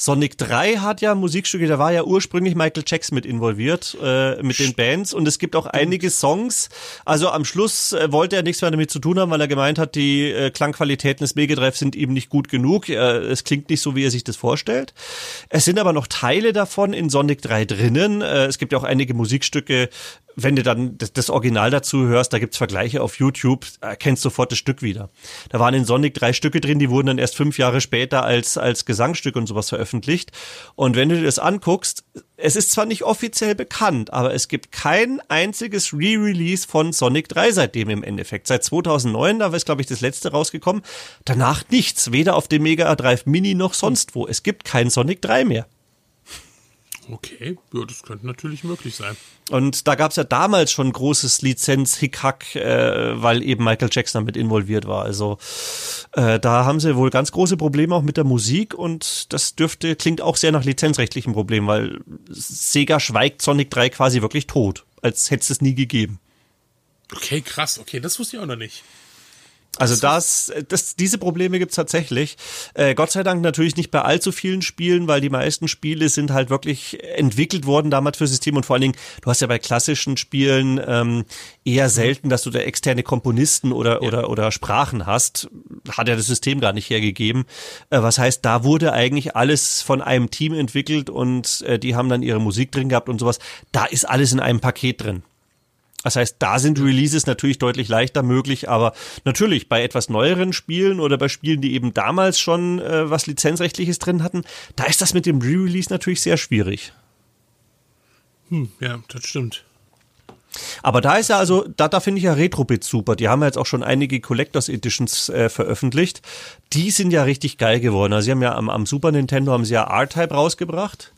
Sonic 3 hat ja Musikstücke, da war ja ursprünglich Michael Jackson mit involviert, äh, mit den Bands. Und es gibt auch einige Songs. Also am Schluss äh, wollte er nichts mehr damit zu tun haben, weil er gemeint hat, die äh, Klangqualitäten des Mega Drive sind eben nicht gut genug. Es klingt nicht so, wie er sich das vorstellt. Es sind aber noch Teile davon in Sonic 3 drinnen. Äh, es gibt ja auch einige Musikstücke, wenn du dann das, Original dazu hörst, da gibt's Vergleiche auf YouTube, erkennst sofort das Stück wieder. Da waren in Sonic drei Stücke drin, die wurden dann erst fünf Jahre später als, als Gesangstück und sowas veröffentlicht. Und wenn du dir das anguckst, es ist zwar nicht offiziell bekannt, aber es gibt kein einziges Re-Release von Sonic 3 seitdem im Endeffekt. Seit 2009, da ist glaube ich das letzte rausgekommen. Danach nichts, weder auf dem Mega Drive Mini noch sonst wo. Es gibt kein Sonic 3 mehr. Okay, ja, das könnte natürlich möglich sein. Und da gab es ja damals schon großes Lizenz-Hickhack, äh, weil eben Michael Jackson damit involviert war. Also äh, da haben sie wohl ganz große Probleme auch mit der Musik und das dürfte, klingt auch sehr nach lizenzrechtlichen Problemen, weil Sega schweigt Sonic 3 quasi wirklich tot, als hätte es es nie gegeben. Okay, krass, okay, das wusste ich auch noch nicht. Also das, das, diese Probleme gibt's tatsächlich. Äh, Gott sei Dank natürlich nicht bei allzu vielen Spielen, weil die meisten Spiele sind halt wirklich entwickelt worden damals für System und vor allen Dingen, du hast ja bei klassischen Spielen ähm, eher selten, dass du da externe Komponisten oder, ja. oder, oder Sprachen hast. Hat ja das System gar nicht hergegeben. Äh, was heißt, da wurde eigentlich alles von einem Team entwickelt und äh, die haben dann ihre Musik drin gehabt und sowas. Da ist alles in einem Paket drin. Das heißt, da sind Releases natürlich deutlich leichter möglich, aber natürlich bei etwas neueren Spielen oder bei Spielen, die eben damals schon äh, was lizenzrechtliches drin hatten, da ist das mit dem Re-Release natürlich sehr schwierig. Hm, ja, das stimmt. Aber da ist ja also, da, da finde ich ja Retrobit super. Die haben ja jetzt auch schon einige Collectors Editions äh, veröffentlicht. Die sind ja richtig geil geworden. Also sie haben ja am, am Super Nintendo haben sie ja R-Type rausgebracht.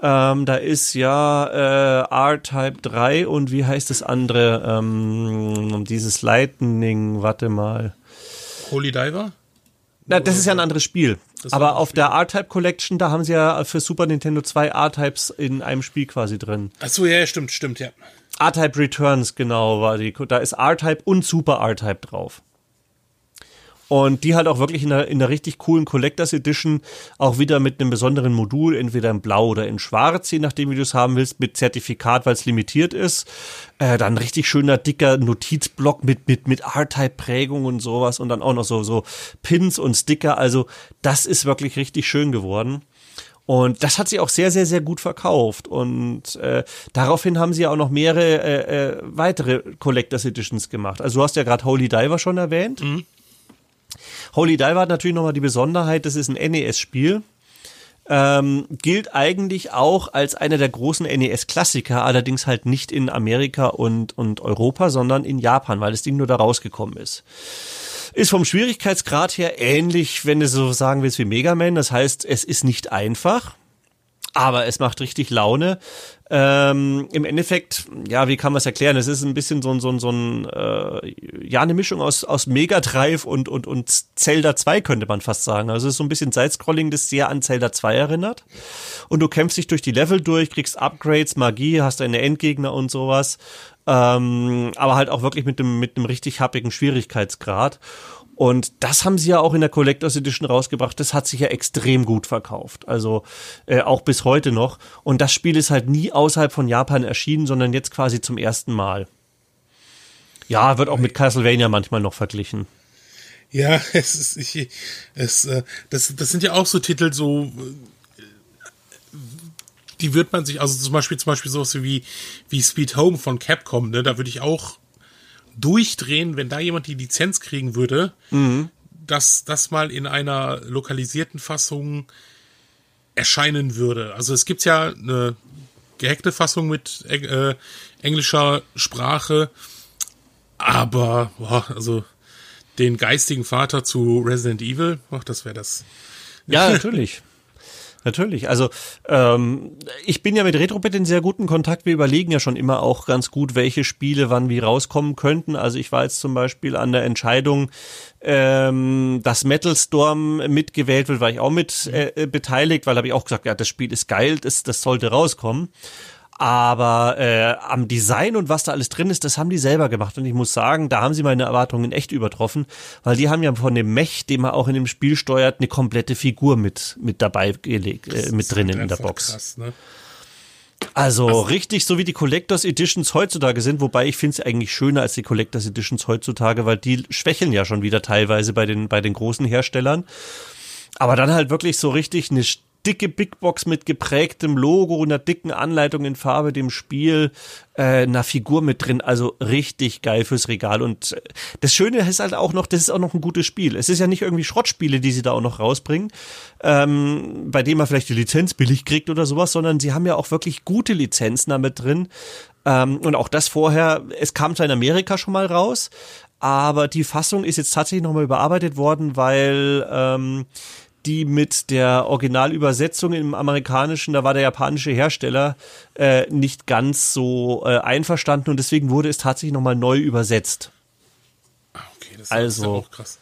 Ähm, da ist ja äh, R-Type 3 und wie heißt das andere? Ähm, dieses Lightning, warte mal. Holy Diver? Na, das ist ja ein anderes Spiel. Aber auf Spiel. der R-Type Collection, da haben sie ja für Super Nintendo zwei R-Types in einem Spiel quasi drin. Ach so, ja, stimmt, stimmt, ja. R-Type Returns, genau, war die. Da ist R-Type und Super R-Type drauf. Und die halt auch wirklich in einer, in einer richtig coolen Collectors Edition auch wieder mit einem besonderen Modul, entweder in blau oder in schwarz, je nachdem, wie du es haben willst, mit Zertifikat, weil es limitiert ist. Äh, dann richtig schöner, dicker Notizblock mit, mit, mit R-Type-Prägung und sowas und dann auch noch so, so Pins und Sticker. Also, das ist wirklich richtig schön geworden. Und das hat sie auch sehr, sehr, sehr gut verkauft. Und äh, daraufhin haben sie ja auch noch mehrere äh, äh, weitere Collectors Editions gemacht. Also du hast ja gerade Holy Diver schon erwähnt. Mhm. Holy Diver hat natürlich nochmal die Besonderheit, das ist ein NES-Spiel. Ähm, gilt eigentlich auch als einer der großen NES-Klassiker, allerdings halt nicht in Amerika und, und Europa, sondern in Japan, weil das Ding nur da rausgekommen ist. Ist vom Schwierigkeitsgrad her ähnlich, wenn du so sagen willst, wie Mega Man. Das heißt, es ist nicht einfach, aber es macht richtig Laune. Ähm, Im Endeffekt, ja, wie kann man es erklären? Es ist ein bisschen so ein, so ein, so ein äh, ja, eine Mischung aus, aus Mega Drive und, und, und Zelda 2, könnte man fast sagen. Also es ist so ein bisschen Sidescrolling, das sehr an Zelda 2 erinnert. Und du kämpfst dich durch die Level durch, kriegst Upgrades, Magie, hast deine Endgegner und sowas. Ähm, aber halt auch wirklich mit dem, mit einem richtig happigen Schwierigkeitsgrad. Und das haben sie ja auch in der Collectors Edition rausgebracht. Das hat sich ja extrem gut verkauft. Also äh, auch bis heute noch. Und das Spiel ist halt nie außerhalb von Japan erschienen, sondern jetzt quasi zum ersten Mal. Ja, wird auch mit Castlevania manchmal noch verglichen. Ja, es ist, ich, es, äh, das, das sind ja auch so Titel, so die wird man sich, also zum Beispiel, zum Beispiel sowas wie, wie Speed Home von Capcom, ne, da würde ich auch durchdrehen, wenn da jemand die Lizenz kriegen würde, mhm. dass das mal in einer lokalisierten Fassung erscheinen würde. Also es gibt ja eine gehackte Fassung mit äh, englischer Sprache, aber boah, also den geistigen Vater zu Resident Evil, ach, das wäre das. Ja, natürlich. Natürlich. Also ähm, ich bin ja mit Retrobit in sehr guten Kontakt. Wir überlegen ja schon immer auch ganz gut, welche Spiele wann wie rauskommen könnten. Also ich war jetzt zum Beispiel an der Entscheidung, ähm, dass Metal Storm mitgewählt wird, war ich auch mit äh, beteiligt, weil habe ich auch gesagt, ja, das Spiel ist geil, das, das sollte rauskommen. Aber äh, am Design und was da alles drin ist, das haben die selber gemacht. Und ich muss sagen, da haben sie meine Erwartungen echt übertroffen, weil die haben ja von dem Mech, den man auch in dem Spiel steuert, eine komplette Figur mit, mit dabei gelegt, äh, mit drinnen in der Box. Krass, ne? Also, also richtig so wie die Collectors Editions heutzutage sind, wobei ich finde es eigentlich schöner als die Collectors Editions heutzutage, weil die schwächeln ja schon wieder teilweise bei den, bei den großen Herstellern. Aber dann halt wirklich so richtig eine dicke Big Box mit geprägtem Logo, einer dicken Anleitung in Farbe, dem Spiel, äh, einer Figur mit drin. Also richtig geil fürs Regal. Und äh, das Schöne ist halt auch noch, das ist auch noch ein gutes Spiel. Es ist ja nicht irgendwie Schrottspiele, die sie da auch noch rausbringen, ähm, bei denen man vielleicht die Lizenz billig kriegt oder sowas, sondern sie haben ja auch wirklich gute Lizenzen damit drin. Ähm, und auch das vorher, es kam zwar in Amerika schon mal raus, aber die Fassung ist jetzt tatsächlich nochmal überarbeitet worden, weil ähm, die mit der Originalübersetzung im Amerikanischen, da war der japanische Hersteller äh, nicht ganz so äh, einverstanden und deswegen wurde es tatsächlich nochmal neu übersetzt. Ah, okay, das also, ist auch krass.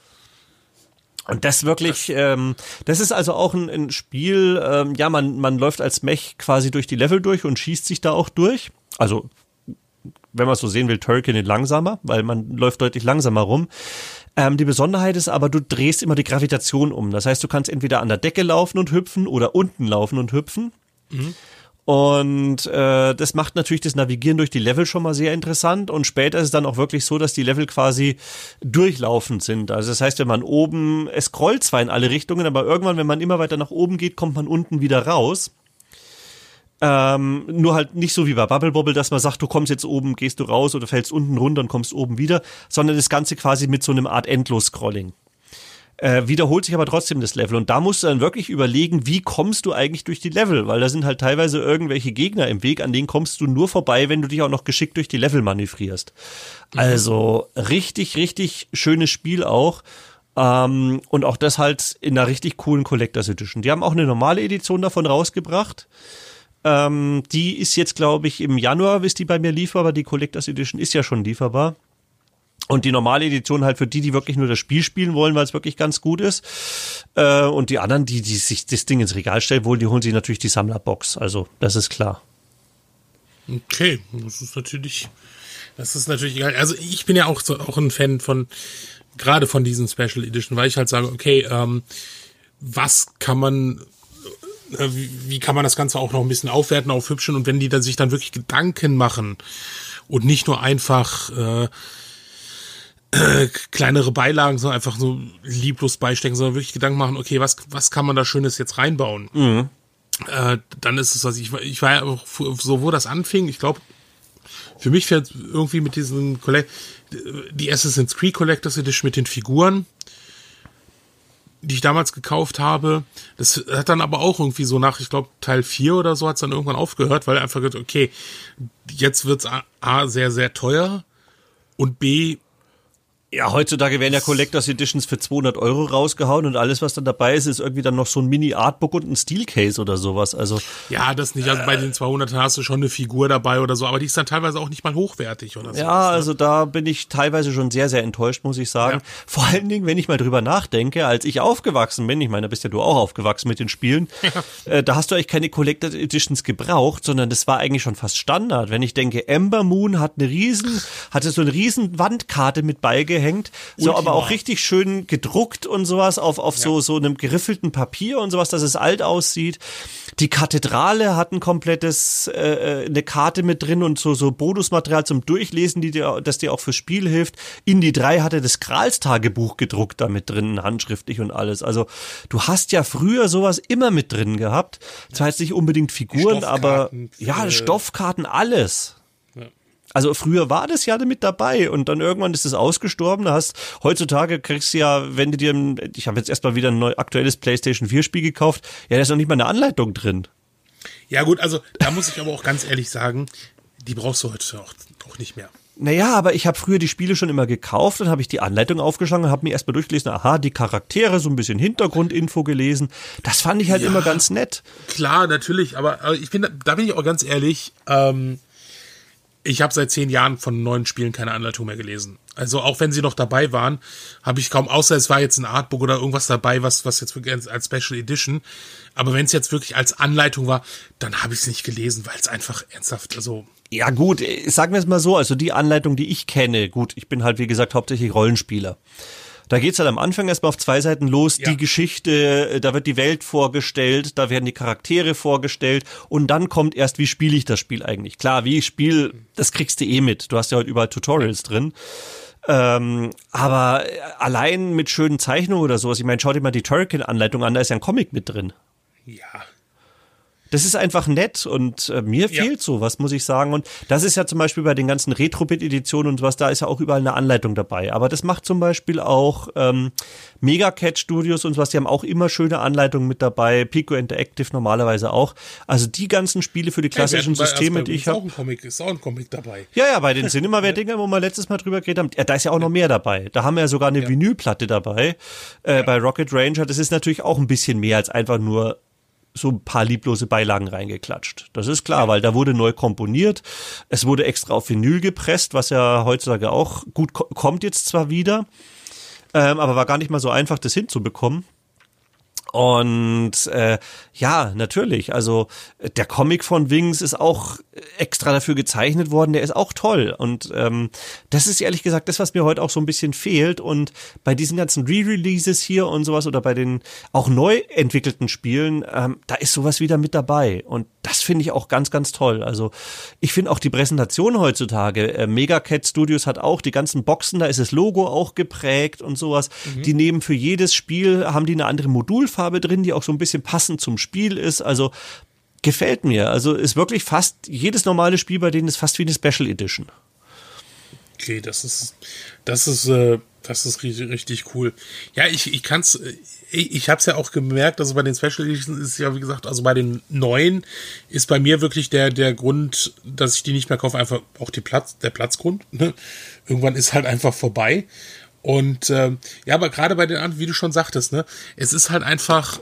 Und das wirklich, ähm, das ist also auch ein, ein Spiel, ähm, ja, man, man läuft als Mech quasi durch die Level durch und schießt sich da auch durch. Also, wenn man es so sehen will, Turrican langsamer, weil man läuft deutlich langsamer rum. Ähm, die Besonderheit ist aber, du drehst immer die Gravitation um. Das heißt, du kannst entweder an der Decke laufen und hüpfen oder unten laufen und hüpfen. Mhm. Und äh, das macht natürlich das Navigieren durch die Level schon mal sehr interessant. Und später ist es dann auch wirklich so, dass die Level quasi durchlaufend sind. Also das heißt, wenn man oben, es scrollt zwar in alle Richtungen, aber irgendwann, wenn man immer weiter nach oben geht, kommt man unten wieder raus. Ähm, nur halt nicht so wie bei Bubble Bobble, dass man sagt, du kommst jetzt oben, gehst du raus oder fällst unten runter und kommst oben wieder, sondern das Ganze quasi mit so einem Art Endlos-Scrolling. Äh, wiederholt sich aber trotzdem das Level. Und da musst du dann wirklich überlegen, wie kommst du eigentlich durch die Level? Weil da sind halt teilweise irgendwelche Gegner im Weg, an denen kommst du nur vorbei, wenn du dich auch noch geschickt durch die Level manövrierst. Mhm. Also richtig, richtig schönes Spiel auch. Ähm, und auch das halt in einer richtig coolen Collectors Edition. Die haben auch eine normale Edition davon rausgebracht. Ähm, die ist jetzt, glaube ich, im Januar, ist die bei mir lieferbar, die Collectors Edition ist ja schon lieferbar. Und die normale Edition halt für die, die wirklich nur das Spiel spielen wollen, weil es wirklich ganz gut ist. Äh, und die anderen, die, die sich das Ding ins Regal stellen wollen, die holen sich natürlich die Sammlerbox. Also, das ist klar. Okay, das ist natürlich, das ist natürlich egal. Also ich bin ja auch so, auch ein Fan von, gerade von diesen Special Edition, weil ich halt sage, okay, ähm, was kann man, äh, wie, wie kann man das Ganze auch noch ein bisschen aufwerten, aufhübschen und wenn die dann sich dann wirklich Gedanken machen und nicht nur einfach, äh, äh, kleinere Beilagen, sondern einfach so lieblos beistecken, sondern wirklich Gedanken machen, okay, was, was kann man da Schönes jetzt reinbauen? Mhm. Äh, dann ist es was, ich, ich war ja auch so, wo das anfing, ich glaube, für mich fährt irgendwie mit diesen Collect die Assassin's Creed Collectors Edition mit den Figuren, die ich damals gekauft habe. Das hat dann aber auch irgendwie so nach, ich glaube, Teil 4 oder so hat es dann irgendwann aufgehört, weil er einfach gesagt, okay, jetzt wird's A, A sehr, sehr teuer und B ja, heutzutage werden ja Collectors Editions für 200 Euro rausgehauen und alles, was dann dabei ist, ist irgendwie dann noch so ein Mini-Artbook und ein Steelcase oder sowas. Also ja, das nicht. Also bei den 200 hast du schon eine Figur dabei oder so, aber die ist dann teilweise auch nicht mal hochwertig oder so. Ja, ne? also da bin ich teilweise schon sehr, sehr enttäuscht, muss ich sagen. Ja. Vor allen Dingen, wenn ich mal drüber nachdenke, als ich aufgewachsen bin, ich meine, da bist ja du auch aufgewachsen mit den Spielen, ja. äh, da hast du eigentlich keine Collectors Editions gebraucht, sondern das war eigentlich schon fast Standard. Wenn ich denke, Ember Moon hat eine riesen, hatte so eine riesen Wandkarte mit beigehängt aufgehängt, so Ultima. aber auch richtig schön gedruckt und sowas auf, auf ja. so, so einem geriffelten Papier und sowas, dass es alt aussieht. Die Kathedrale hat ein komplettes, äh, äh, eine Karte mit drin und so, so Bonusmaterial zum Durchlesen, die dir, das dir auch fürs Spiel hilft. Indie 3 hatte das Kralstagebuch gedruckt damit drin, handschriftlich und alles. Also du hast ja früher sowas immer mit drin gehabt. Zwar jetzt nicht unbedingt Figuren, aber ja, Stoffkarten, alles. Also früher war das ja mit dabei und dann irgendwann ist es ausgestorben. Da hast heutzutage kriegst du ja, wenn du dir, ich habe jetzt erstmal wieder ein neu, aktuelles PlayStation 4 Spiel gekauft, ja, da ist noch nicht mal eine Anleitung drin. Ja gut, also da muss ich aber auch ganz ehrlich sagen, die brauchst du heute auch, auch nicht mehr. Naja, aber ich habe früher die Spiele schon immer gekauft, dann habe ich die Anleitung aufgeschlagen und habe mir erstmal durchgelesen, aha, die Charaktere, so ein bisschen Hintergrundinfo gelesen. Das fand ich halt ja, immer ganz nett. Klar, natürlich, aber ich bin, da bin ich auch ganz ehrlich, ähm, ich habe seit zehn Jahren von neuen Spielen keine Anleitung mehr gelesen. Also auch wenn sie noch dabei waren, habe ich kaum, außer es war jetzt ein Artbook oder irgendwas dabei, was, was jetzt wirklich als Special Edition. Aber wenn es jetzt wirklich als Anleitung war, dann habe ich es nicht gelesen, weil es einfach ernsthaft, also. Ja gut, sagen wir es mal so, also die Anleitung, die ich kenne, gut, ich bin halt wie gesagt hauptsächlich Rollenspieler. Da geht's halt am Anfang erstmal auf zwei Seiten los, ja. die Geschichte, äh, da wird die Welt vorgestellt, da werden die Charaktere vorgestellt und dann kommt erst, wie spiele ich das Spiel eigentlich. Klar, wie ich spiele, das kriegst du eh mit. Du hast ja heute überall Tutorials drin. Ähm, aber allein mit schönen Zeichnungen oder sowas, ich meine, schau dir mal die Turrican-Anleitung an, da ist ja ein Comic mit drin. Ja, das ist einfach nett und äh, mir ja. fehlt sowas, muss ich sagen. Und das ist ja zum Beispiel bei den ganzen Retro-Bit-Editionen und sowas, da ist ja auch überall eine Anleitung dabei. Aber das macht zum Beispiel auch ähm, Mega Cat Studios und sowas, die haben auch immer schöne Anleitungen mit dabei. Pico Interactive normalerweise auch. Also die ganzen Spiele für die klassischen ja, Systeme, die ich habe. Ist auch ein Comic dabei. Ja, ja, bei den Cinemaware-Dingern, wo wir letztes Mal drüber geredet haben, ja, da ist ja auch noch mehr dabei. Da haben wir ja sogar eine ja. Vinylplatte dabei. Äh, Bei Rocket Ranger, das ist natürlich auch ein bisschen mehr als einfach nur so ein paar lieblose Beilagen reingeklatscht. Das ist klar, weil da wurde neu komponiert. Es wurde extra auf Vinyl gepresst, was ja heutzutage auch gut kommt jetzt zwar wieder, ähm, aber war gar nicht mal so einfach, das hinzubekommen. Und äh, ja, natürlich. Also der Comic von Wings ist auch extra dafür gezeichnet worden. Der ist auch toll. Und ähm, das ist ehrlich gesagt das, was mir heute auch so ein bisschen fehlt. Und bei diesen ganzen Re-Releases hier und sowas oder bei den auch neu entwickelten Spielen, ähm, da ist sowas wieder mit dabei. Und das finde ich auch ganz, ganz toll. Also ich finde auch die Präsentation heutzutage. Äh, Mega Cat Studios hat auch die ganzen Boxen, da ist das Logo auch geprägt und sowas. Mhm. Die nehmen für jedes Spiel, haben die eine andere Modulfarbe Farbe drin, die auch so ein bisschen passend zum Spiel ist. Also gefällt mir. Also ist wirklich fast jedes normale Spiel bei denen ist fast wie eine Special Edition. Okay, das ist, das ist, äh, das ist richtig, richtig cool. Ja, ich, ich kann's, äh, ich, ich habe es ja auch gemerkt, also bei den Special Editions ist ja, wie gesagt, also bei den neuen ist bei mir wirklich der, der Grund, dass ich die nicht mehr kaufe, einfach auch die Platz, der Platzgrund. Ne? Irgendwann ist halt einfach vorbei. Und ähm, ja, aber gerade bei den anderen, wie du schon sagtest, ne, es ist halt einfach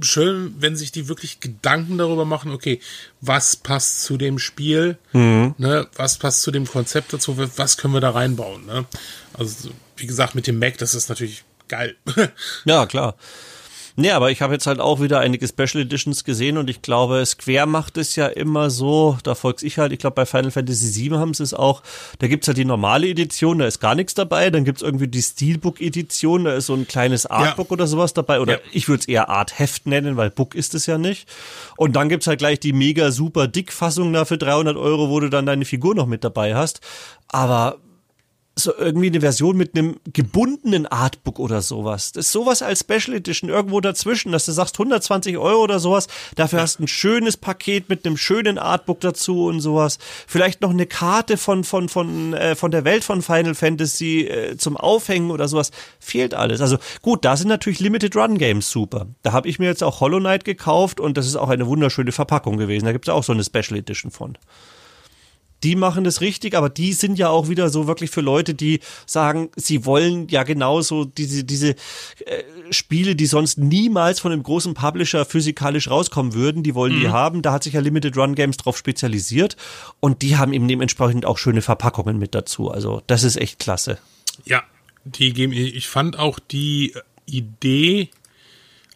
schön, wenn sich die wirklich Gedanken darüber machen, okay, was passt zu dem Spiel, mhm. ne, was passt zu dem Konzept dazu, was können wir da reinbauen, ne? Also, wie gesagt, mit dem Mac, das ist natürlich geil. ja, klar. Nee, aber ich habe jetzt halt auch wieder einige Special Editions gesehen und ich glaube, Square macht es ja immer so, da folg's ich halt, ich glaube bei Final Fantasy VII haben sie es auch, da gibt's halt die normale Edition, da ist gar nichts dabei, dann gibt's irgendwie die Steelbook Edition, da ist so ein kleines Artbook ja. oder sowas dabei oder ja. ich würde es eher Artheft nennen, weil Book ist es ja nicht. Und dann gibt's halt gleich die mega super Dickfassung da für 300 Euro, wo du dann deine Figur noch mit dabei hast. Aber so irgendwie eine Version mit einem gebundenen Artbook oder sowas. Das ist sowas als Special Edition irgendwo dazwischen, dass du sagst 120 Euro oder sowas. Dafür hast du ein schönes Paket mit einem schönen Artbook dazu und sowas. Vielleicht noch eine Karte von von von äh, von der Welt von Final Fantasy äh, zum Aufhängen oder sowas. Fehlt alles. Also gut, da sind natürlich Limited Run Games super. Da habe ich mir jetzt auch Hollow Knight gekauft und das ist auch eine wunderschöne Verpackung gewesen. Da gibt es auch so eine Special Edition von die machen das richtig, aber die sind ja auch wieder so wirklich für Leute, die sagen, sie wollen ja genauso diese, diese äh, Spiele, die sonst niemals von einem großen Publisher physikalisch rauskommen würden, die wollen mhm. die haben. Da hat sich ja Limited Run Games drauf spezialisiert und die haben eben dementsprechend auch schöne Verpackungen mit dazu. Also das ist echt klasse. Ja, die geben, ich fand auch die Idee,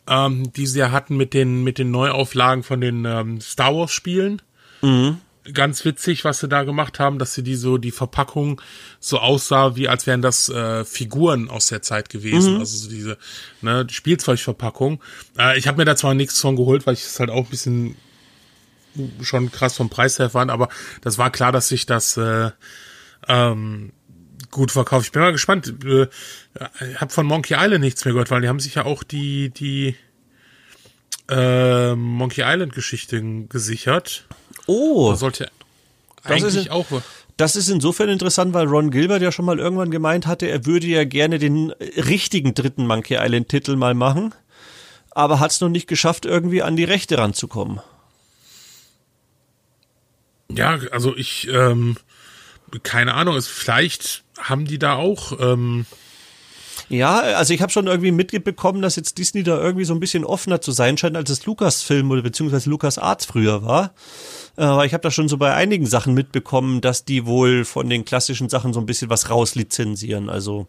ähm, die sie ja hatten mit den, mit den Neuauflagen von den ähm, Star Wars Spielen. Mhm ganz witzig, was sie da gemacht haben, dass sie die so die Verpackung so aussah, wie als wären das äh, Figuren aus der Zeit gewesen. Mhm. Also so diese ne, Spielzeugverpackung. Äh, ich habe mir da zwar nichts von geholt, weil ich es halt auch ein bisschen schon krass vom Preis her fand, aber das war klar, dass sich das äh, ähm, gut verkauft. Ich bin mal gespannt. Äh, ich habe von Monkey Island nichts mehr gehört, weil die haben sich ja auch die die äh, Monkey Island Geschichten gesichert. Oh. Da sollte eigentlich ist, auch. Das ist insofern interessant, weil Ron Gilbert ja schon mal irgendwann gemeint hatte, er würde ja gerne den richtigen dritten Monkey Island Titel mal machen, aber hat es noch nicht geschafft, irgendwie an die Rechte ranzukommen. Ja, also ich, ähm, keine Ahnung, es, vielleicht haben die da auch ähm, ja, also ich habe schon irgendwie mitbekommen, dass jetzt Disney da irgendwie so ein bisschen offener zu sein scheint, als es Lukas-Film oder beziehungsweise Lukas Arts früher war. Äh, aber ich habe da schon so bei einigen Sachen mitbekommen, dass die wohl von den klassischen Sachen so ein bisschen was rauslizenzieren. Also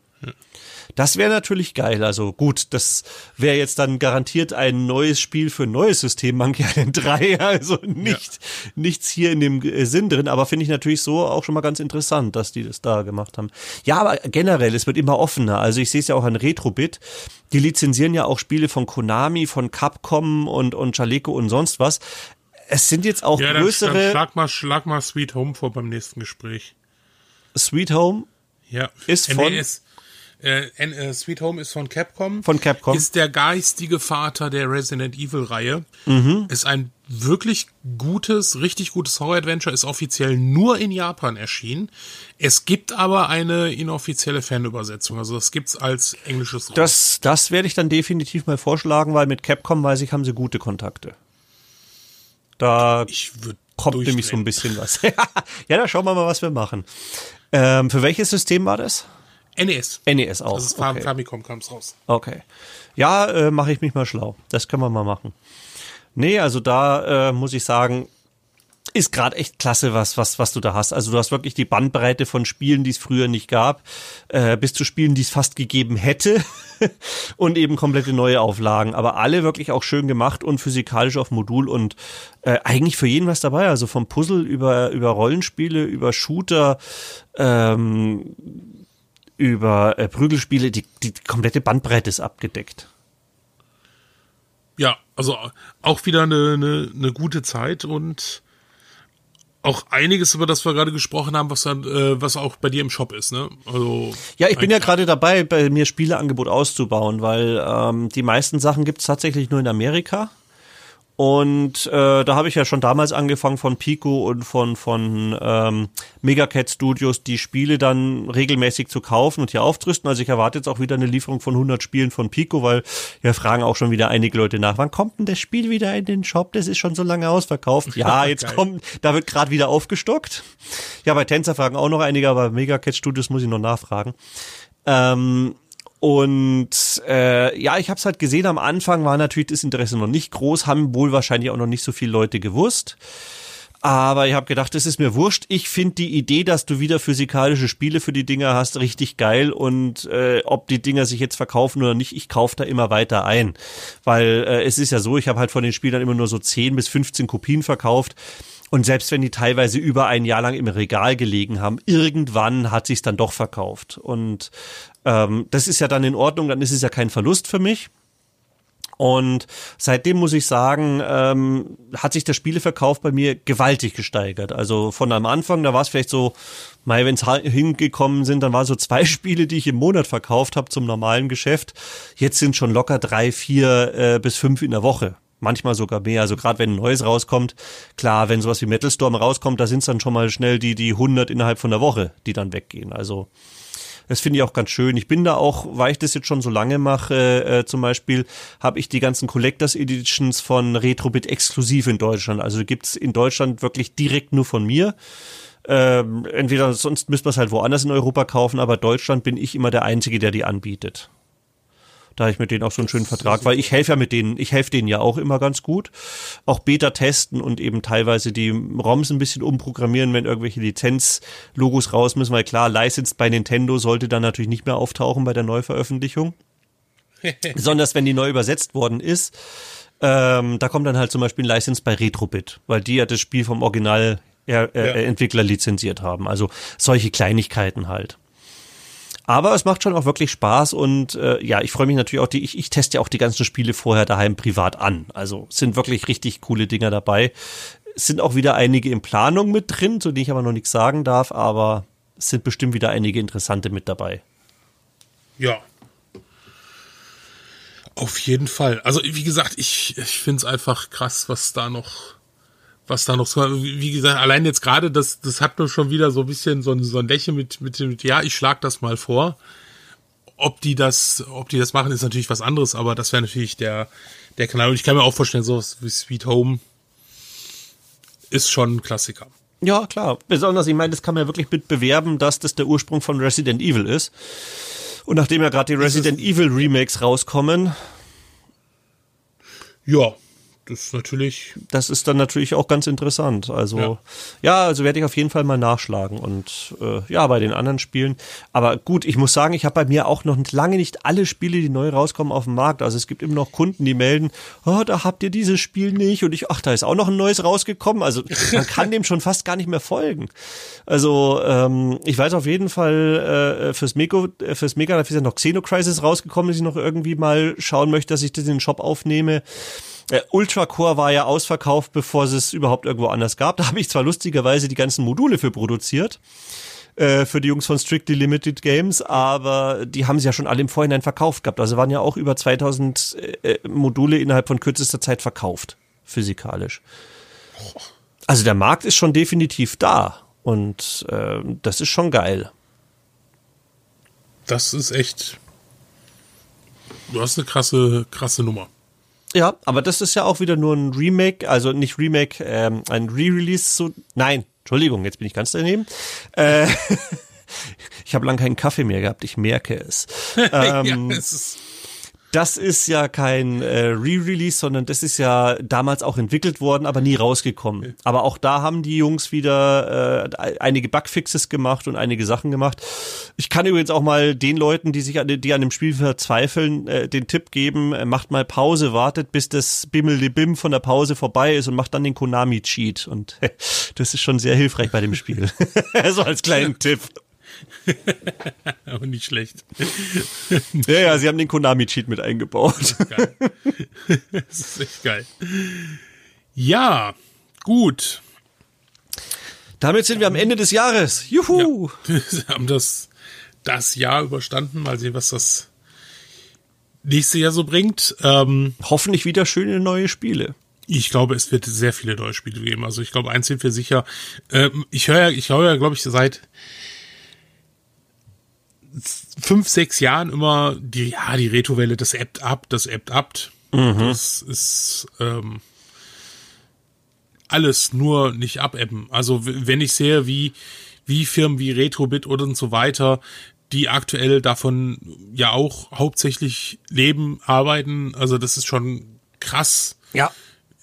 das wäre natürlich geil. Also gut, das wäre jetzt dann garantiert ein neues Spiel für ein neues System, Monkey Island 3. Also nicht, ja. nichts hier in dem äh, Sinn drin, aber finde ich natürlich so auch schon mal ganz interessant, dass die das da gemacht haben. Ja, aber generell, es wird immer offener. Also ich sehe es ja auch an Retrobit. Die lizenzieren ja auch Spiele von Konami, von Capcom und, und Chaleco und sonst was. Es sind jetzt auch ja, größere. Dann, dann schlag, mal, schlag mal Sweet Home vor beim nächsten Gespräch. Sweet Home ja. ist von. NES. Äh, äh, Sweet Home ist von Capcom. Von Capcom. Ist der geistige Vater der Resident Evil Reihe. Mhm. Ist ein wirklich gutes, richtig gutes Horror-Adventure, ist offiziell nur in Japan erschienen. Es gibt aber eine inoffizielle Fanübersetzung, also das gibt's als englisches. Das, das werde ich dann definitiv mal vorschlagen, weil mit Capcom weiß ich, haben sie gute Kontakte. Da kommt nämlich so ein bisschen was. ja, da schauen wir mal, was wir machen. Ähm, für welches System war das? NES. NES auch. Das ist okay. Famicom kam es raus. Okay. Ja, äh, mache ich mich mal schlau. Das können wir mal machen. Nee, also da äh, muss ich sagen, ist gerade echt klasse, was, was, was du da hast. Also du hast wirklich die Bandbreite von Spielen, die es früher nicht gab, äh, bis zu Spielen, die es fast gegeben hätte und eben komplette neue Auflagen. Aber alle wirklich auch schön gemacht und physikalisch auf Modul und äh, eigentlich für jeden was dabei. Also vom Puzzle über, über Rollenspiele, über Shooter, ähm, über äh, Prügelspiele, die, die komplette Bandbreite ist abgedeckt. Ja, also auch wieder eine, eine, eine gute Zeit und auch einiges, über das wir gerade gesprochen haben, was dann, äh, was auch bei dir im Shop ist, ne? Also ja, ich bin ja gerade dabei, bei mir Spieleangebot auszubauen, weil ähm, die meisten Sachen gibt's tatsächlich nur in Amerika. Und äh, da habe ich ja schon damals angefangen von Pico und von, von ähm, Megacat Studios die Spiele dann regelmäßig zu kaufen und hier aufzurüsten. Also ich erwarte jetzt auch wieder eine Lieferung von 100 Spielen von Pico, weil ja fragen auch schon wieder einige Leute nach, wann kommt denn das Spiel wieder in den Shop? Das ist schon so lange ausverkauft. Ja, jetzt kommt, da wird gerade wieder aufgestockt. Ja, bei Tänzer fragen auch noch einige, aber Megacat Studios muss ich noch nachfragen. Ähm, und äh, ja, ich habe es halt gesehen, am Anfang war natürlich das Interesse noch nicht groß, haben wohl wahrscheinlich auch noch nicht so viele Leute gewusst. Aber ich habe gedacht, das ist mir wurscht. Ich finde die Idee, dass du wieder physikalische Spiele für die Dinger hast, richtig geil. Und äh, ob die Dinger sich jetzt verkaufen oder nicht, ich kaufe da immer weiter ein. Weil äh, es ist ja so, ich habe halt von den Spielern immer nur so 10 bis 15 Kopien verkauft. Und selbst wenn die teilweise über ein Jahr lang im Regal gelegen haben, irgendwann hat sich's dann doch verkauft. Und ähm, das ist ja dann in Ordnung, dann ist es ja kein Verlust für mich. Und seitdem muss ich sagen, ähm, hat sich der Spieleverkauf bei mir gewaltig gesteigert. Also von am Anfang, da war es vielleicht so, mal wenn es hingekommen sind, dann waren so zwei Spiele, die ich im Monat verkauft habe zum normalen Geschäft. Jetzt sind schon locker drei, vier äh, bis fünf in der Woche manchmal sogar mehr. Also gerade wenn ein neues rauskommt, klar, wenn sowas wie Metal Storm rauskommt, da sind es dann schon mal schnell die die 100 innerhalb von der Woche, die dann weggehen. Also das finde ich auch ganz schön. Ich bin da auch, weil ich das jetzt schon so lange mache, äh, zum Beispiel, habe ich die ganzen Collectors Editions von Retrobit exklusiv in Deutschland. Also gibt's in Deutschland wirklich direkt nur von mir. Ähm, entweder sonst müsste man es halt woanders in Europa kaufen, aber Deutschland bin ich immer der Einzige, der die anbietet. Da habe ich mit denen auch so einen schönen Vertrag, weil ich helfe ja mit denen, ich helfe denen ja auch immer ganz gut. Auch Beta testen und eben teilweise die ROMs ein bisschen umprogrammieren, wenn irgendwelche Lizenz-Logos raus müssen, weil klar, Licensed bei Nintendo sollte dann natürlich nicht mehr auftauchen bei der Neuveröffentlichung. Besonders wenn die neu übersetzt worden ist. Ähm, da kommt dann halt zum Beispiel ein License bei Retrobit, weil die ja das Spiel vom Original äh, ja. Entwickler lizenziert haben. Also solche Kleinigkeiten halt. Aber es macht schon auch wirklich Spaß und äh, ja, ich freue mich natürlich auch, die, ich, ich teste ja auch die ganzen Spiele vorher daheim privat an. Also sind wirklich richtig coole Dinger dabei. Es sind auch wieder einige in Planung mit drin, zu denen ich aber noch nichts sagen darf, aber es sind bestimmt wieder einige interessante mit dabei. Ja. Auf jeden Fall. Also, wie gesagt, ich, ich finde es einfach krass, was da noch was da noch so, wie gesagt, allein jetzt gerade, das, das hat mir schon wieder so ein bisschen so ein, so ein Lächeln mit, mit, mit, ja, ich schlag das mal vor. Ob die das, ob die das machen, ist natürlich was anderes, aber das wäre natürlich der, der Kanal. Und ich kann mir auch vorstellen, so wie Sweet Home ist schon ein Klassiker. Ja, klar. Besonders, ich meine, das kann man ja wirklich mit bewerben, dass das der Ursprung von Resident Evil ist. Und nachdem ja gerade die Resident Evil Remakes rauskommen. Ja, das ist natürlich. Das ist dann natürlich auch ganz interessant. Also ja, ja also werde ich auf jeden Fall mal nachschlagen und äh, ja, bei den anderen Spielen. Aber gut, ich muss sagen, ich habe bei mir auch noch lange nicht alle Spiele, die neu rauskommen, auf dem Markt. Also es gibt immer noch Kunden, die melden, oh, da habt ihr dieses Spiel nicht und ich, ach, da ist auch noch ein neues rausgekommen. Also man kann dem schon fast gar nicht mehr folgen. Also ähm, ich weiß auf jeden Fall äh, fürs Mego, äh, fürs Mega, da ist ja noch Xenocrisis rausgekommen, dass ich noch irgendwie mal schauen möchte, dass ich das in den Shop aufnehme. Äh, Ultracore war ja ausverkauft, bevor es es überhaupt irgendwo anders gab. Da habe ich zwar lustigerweise die ganzen Module für produziert äh, für die Jungs von Strictly Limited Games, aber die haben sie ja schon alle im Vorhinein verkauft gehabt. Also waren ja auch über 2000 äh, Module innerhalb von kürzester Zeit verkauft, physikalisch. Also der Markt ist schon definitiv da und äh, das ist schon geil. Das ist echt. Du hast eine krasse, krasse Nummer. Ja, aber das ist ja auch wieder nur ein Remake, also nicht Remake, ähm, ein Re-Release. So, nein, Entschuldigung, jetzt bin ich ganz daneben. Äh, ich habe lange keinen Kaffee mehr gehabt, ich merke es. Ähm, ja, es ist das ist ja kein äh, Re-Release, sondern das ist ja damals auch entwickelt worden, aber nie rausgekommen. Aber auch da haben die Jungs wieder äh, einige Bugfixes gemacht und einige Sachen gemacht. Ich kann übrigens auch mal den Leuten, die sich an, die an dem Spiel verzweifeln, äh, den Tipp geben, äh, macht mal Pause, wartet, bis das Bimmel-Bim von der Pause vorbei ist und macht dann den Konami-Cheat. Und äh, das ist schon sehr hilfreich bei dem Spiel. so als kleinen Tipp. Aber nicht schlecht. ja, ja, sie haben den Konami-Cheat mit eingebaut. Das ist, geil. das ist echt geil. Ja, gut. Damit sind wir am Ende des Jahres. Juhu! Ja, wir haben das, das Jahr überstanden. Mal sehen, was das nächste Jahr so bringt. Ähm, Hoffentlich wieder schöne neue Spiele. Ich glaube, es wird sehr viele neue Spiele geben. Also ich glaube, eins sind wir sicher. Ähm, ich höre ja, ich höre ja, glaube ich, seit fünf, sechs Jahren immer die, ja, die Retro-Welle, das ebbt ab, das ebbt ab. Mhm. Das ist ähm, alles nur nicht abebben. Also wenn ich sehe, wie, wie Firmen wie Retrobit und so weiter, die aktuell davon ja auch hauptsächlich leben, arbeiten, also das ist schon krass. Ja.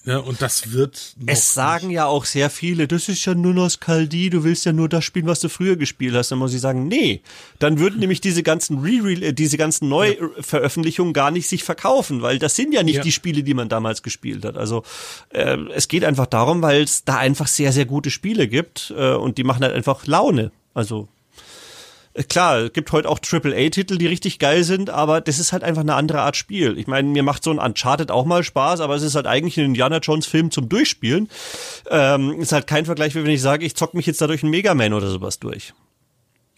Ja, und das wird. es sagen nicht. ja auch sehr viele, das ist ja nur Nostalgie, du willst ja nur das spielen, was du früher gespielt hast. Dann muss ich sagen, nee, dann würden nämlich diese ganzen Re äh, diese ganzen Neuveröffentlichungen gar nicht sich verkaufen, weil das sind ja nicht ja. die Spiele, die man damals gespielt hat. Also äh, es geht einfach darum, weil es da einfach sehr, sehr gute Spiele gibt äh, und die machen halt einfach Laune. Also klar, es gibt heute auch AAA-Titel, die richtig geil sind, aber das ist halt einfach eine andere Art Spiel. Ich meine, mir macht so ein Uncharted auch mal Spaß, aber es ist halt eigentlich ein Indiana Jones-Film zum Durchspielen. Ähm, ist halt kein Vergleich, wie wenn ich sage, ich zock mich jetzt dadurch ein Mega Man oder sowas durch.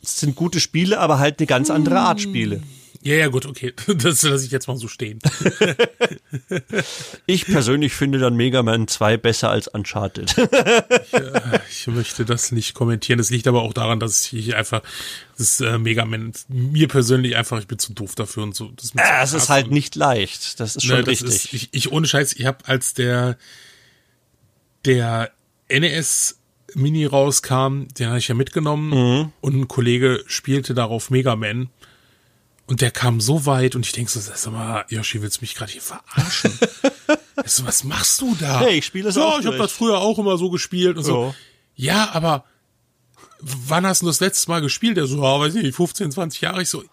Es sind gute Spiele, aber halt eine ganz andere Art Spiele. Ja, ja, gut, okay. Das lasse ich jetzt mal so stehen. ich persönlich finde dann Mega Man 2 besser als Uncharted. ich, äh, ich, möchte das nicht kommentieren. Das liegt aber auch daran, dass ich einfach das äh, Mega Man mir persönlich einfach, ich bin zu doof dafür und so. Das äh, es ist halt nicht leicht. Das ist schon ne, das richtig. Ist, ich, ich ohne Scheiß, ich habe als der der NES Mini rauskam, den habe ich ja mitgenommen mhm. und ein Kollege spielte darauf Mega Man und der kam so weit und ich denk so, sag mal, Yoshi, willst du mich gerade hier verarschen? so, was machst du da? Hey, ich spiele das ja, auch. Ja, ich habe das früher auch immer so gespielt und so. Ja, aber wann hast du das letzte Mal gespielt? Er so, ja, weiß nicht, 15, 20 Jahre. Ich so,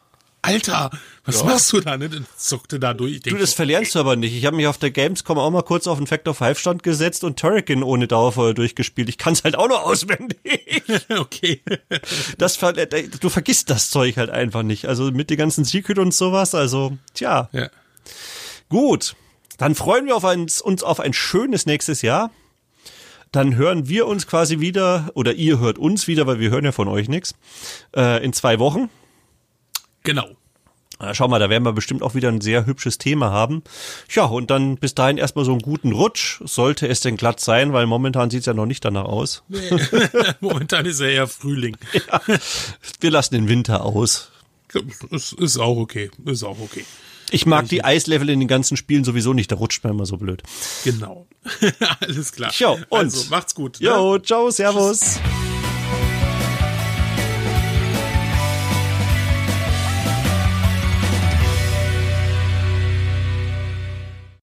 Alter, was ja. machst du da? Ne? Dann zuckte da durch. du, das verlernst du aber nicht. Ich habe mich auf der Gamescom auch mal kurz auf den Factor 5 Stand gesetzt und Turrican ohne Dauerfeuer durchgespielt. Ich kann es halt auch noch auswendig. okay. Das, äh, du vergisst das Zeug halt einfach nicht. Also mit den ganzen Secret und sowas. Also, tja. Ja. Gut. Dann freuen wir auf ein, uns auf ein schönes nächstes Jahr. Dann hören wir uns quasi wieder, oder ihr hört uns wieder, weil wir hören ja von euch nichts, äh, in zwei Wochen. Genau. Schau mal, da werden wir bestimmt auch wieder ein sehr hübsches Thema haben. Ja, und dann bis dahin erstmal so einen guten Rutsch, sollte es denn glatt sein, weil momentan sieht's ja noch nicht danach aus. Nee. momentan ist ja eher Frühling. Ja, wir lassen den Winter aus. Ist, ist auch okay, ist auch okay. Ich mag die Eislevel in den ganzen Spielen sowieso nicht, da rutscht man immer so blöd. Genau. Alles klar. Jo, und also, macht's gut. Jo, ne? ciao, servus. Tschüss.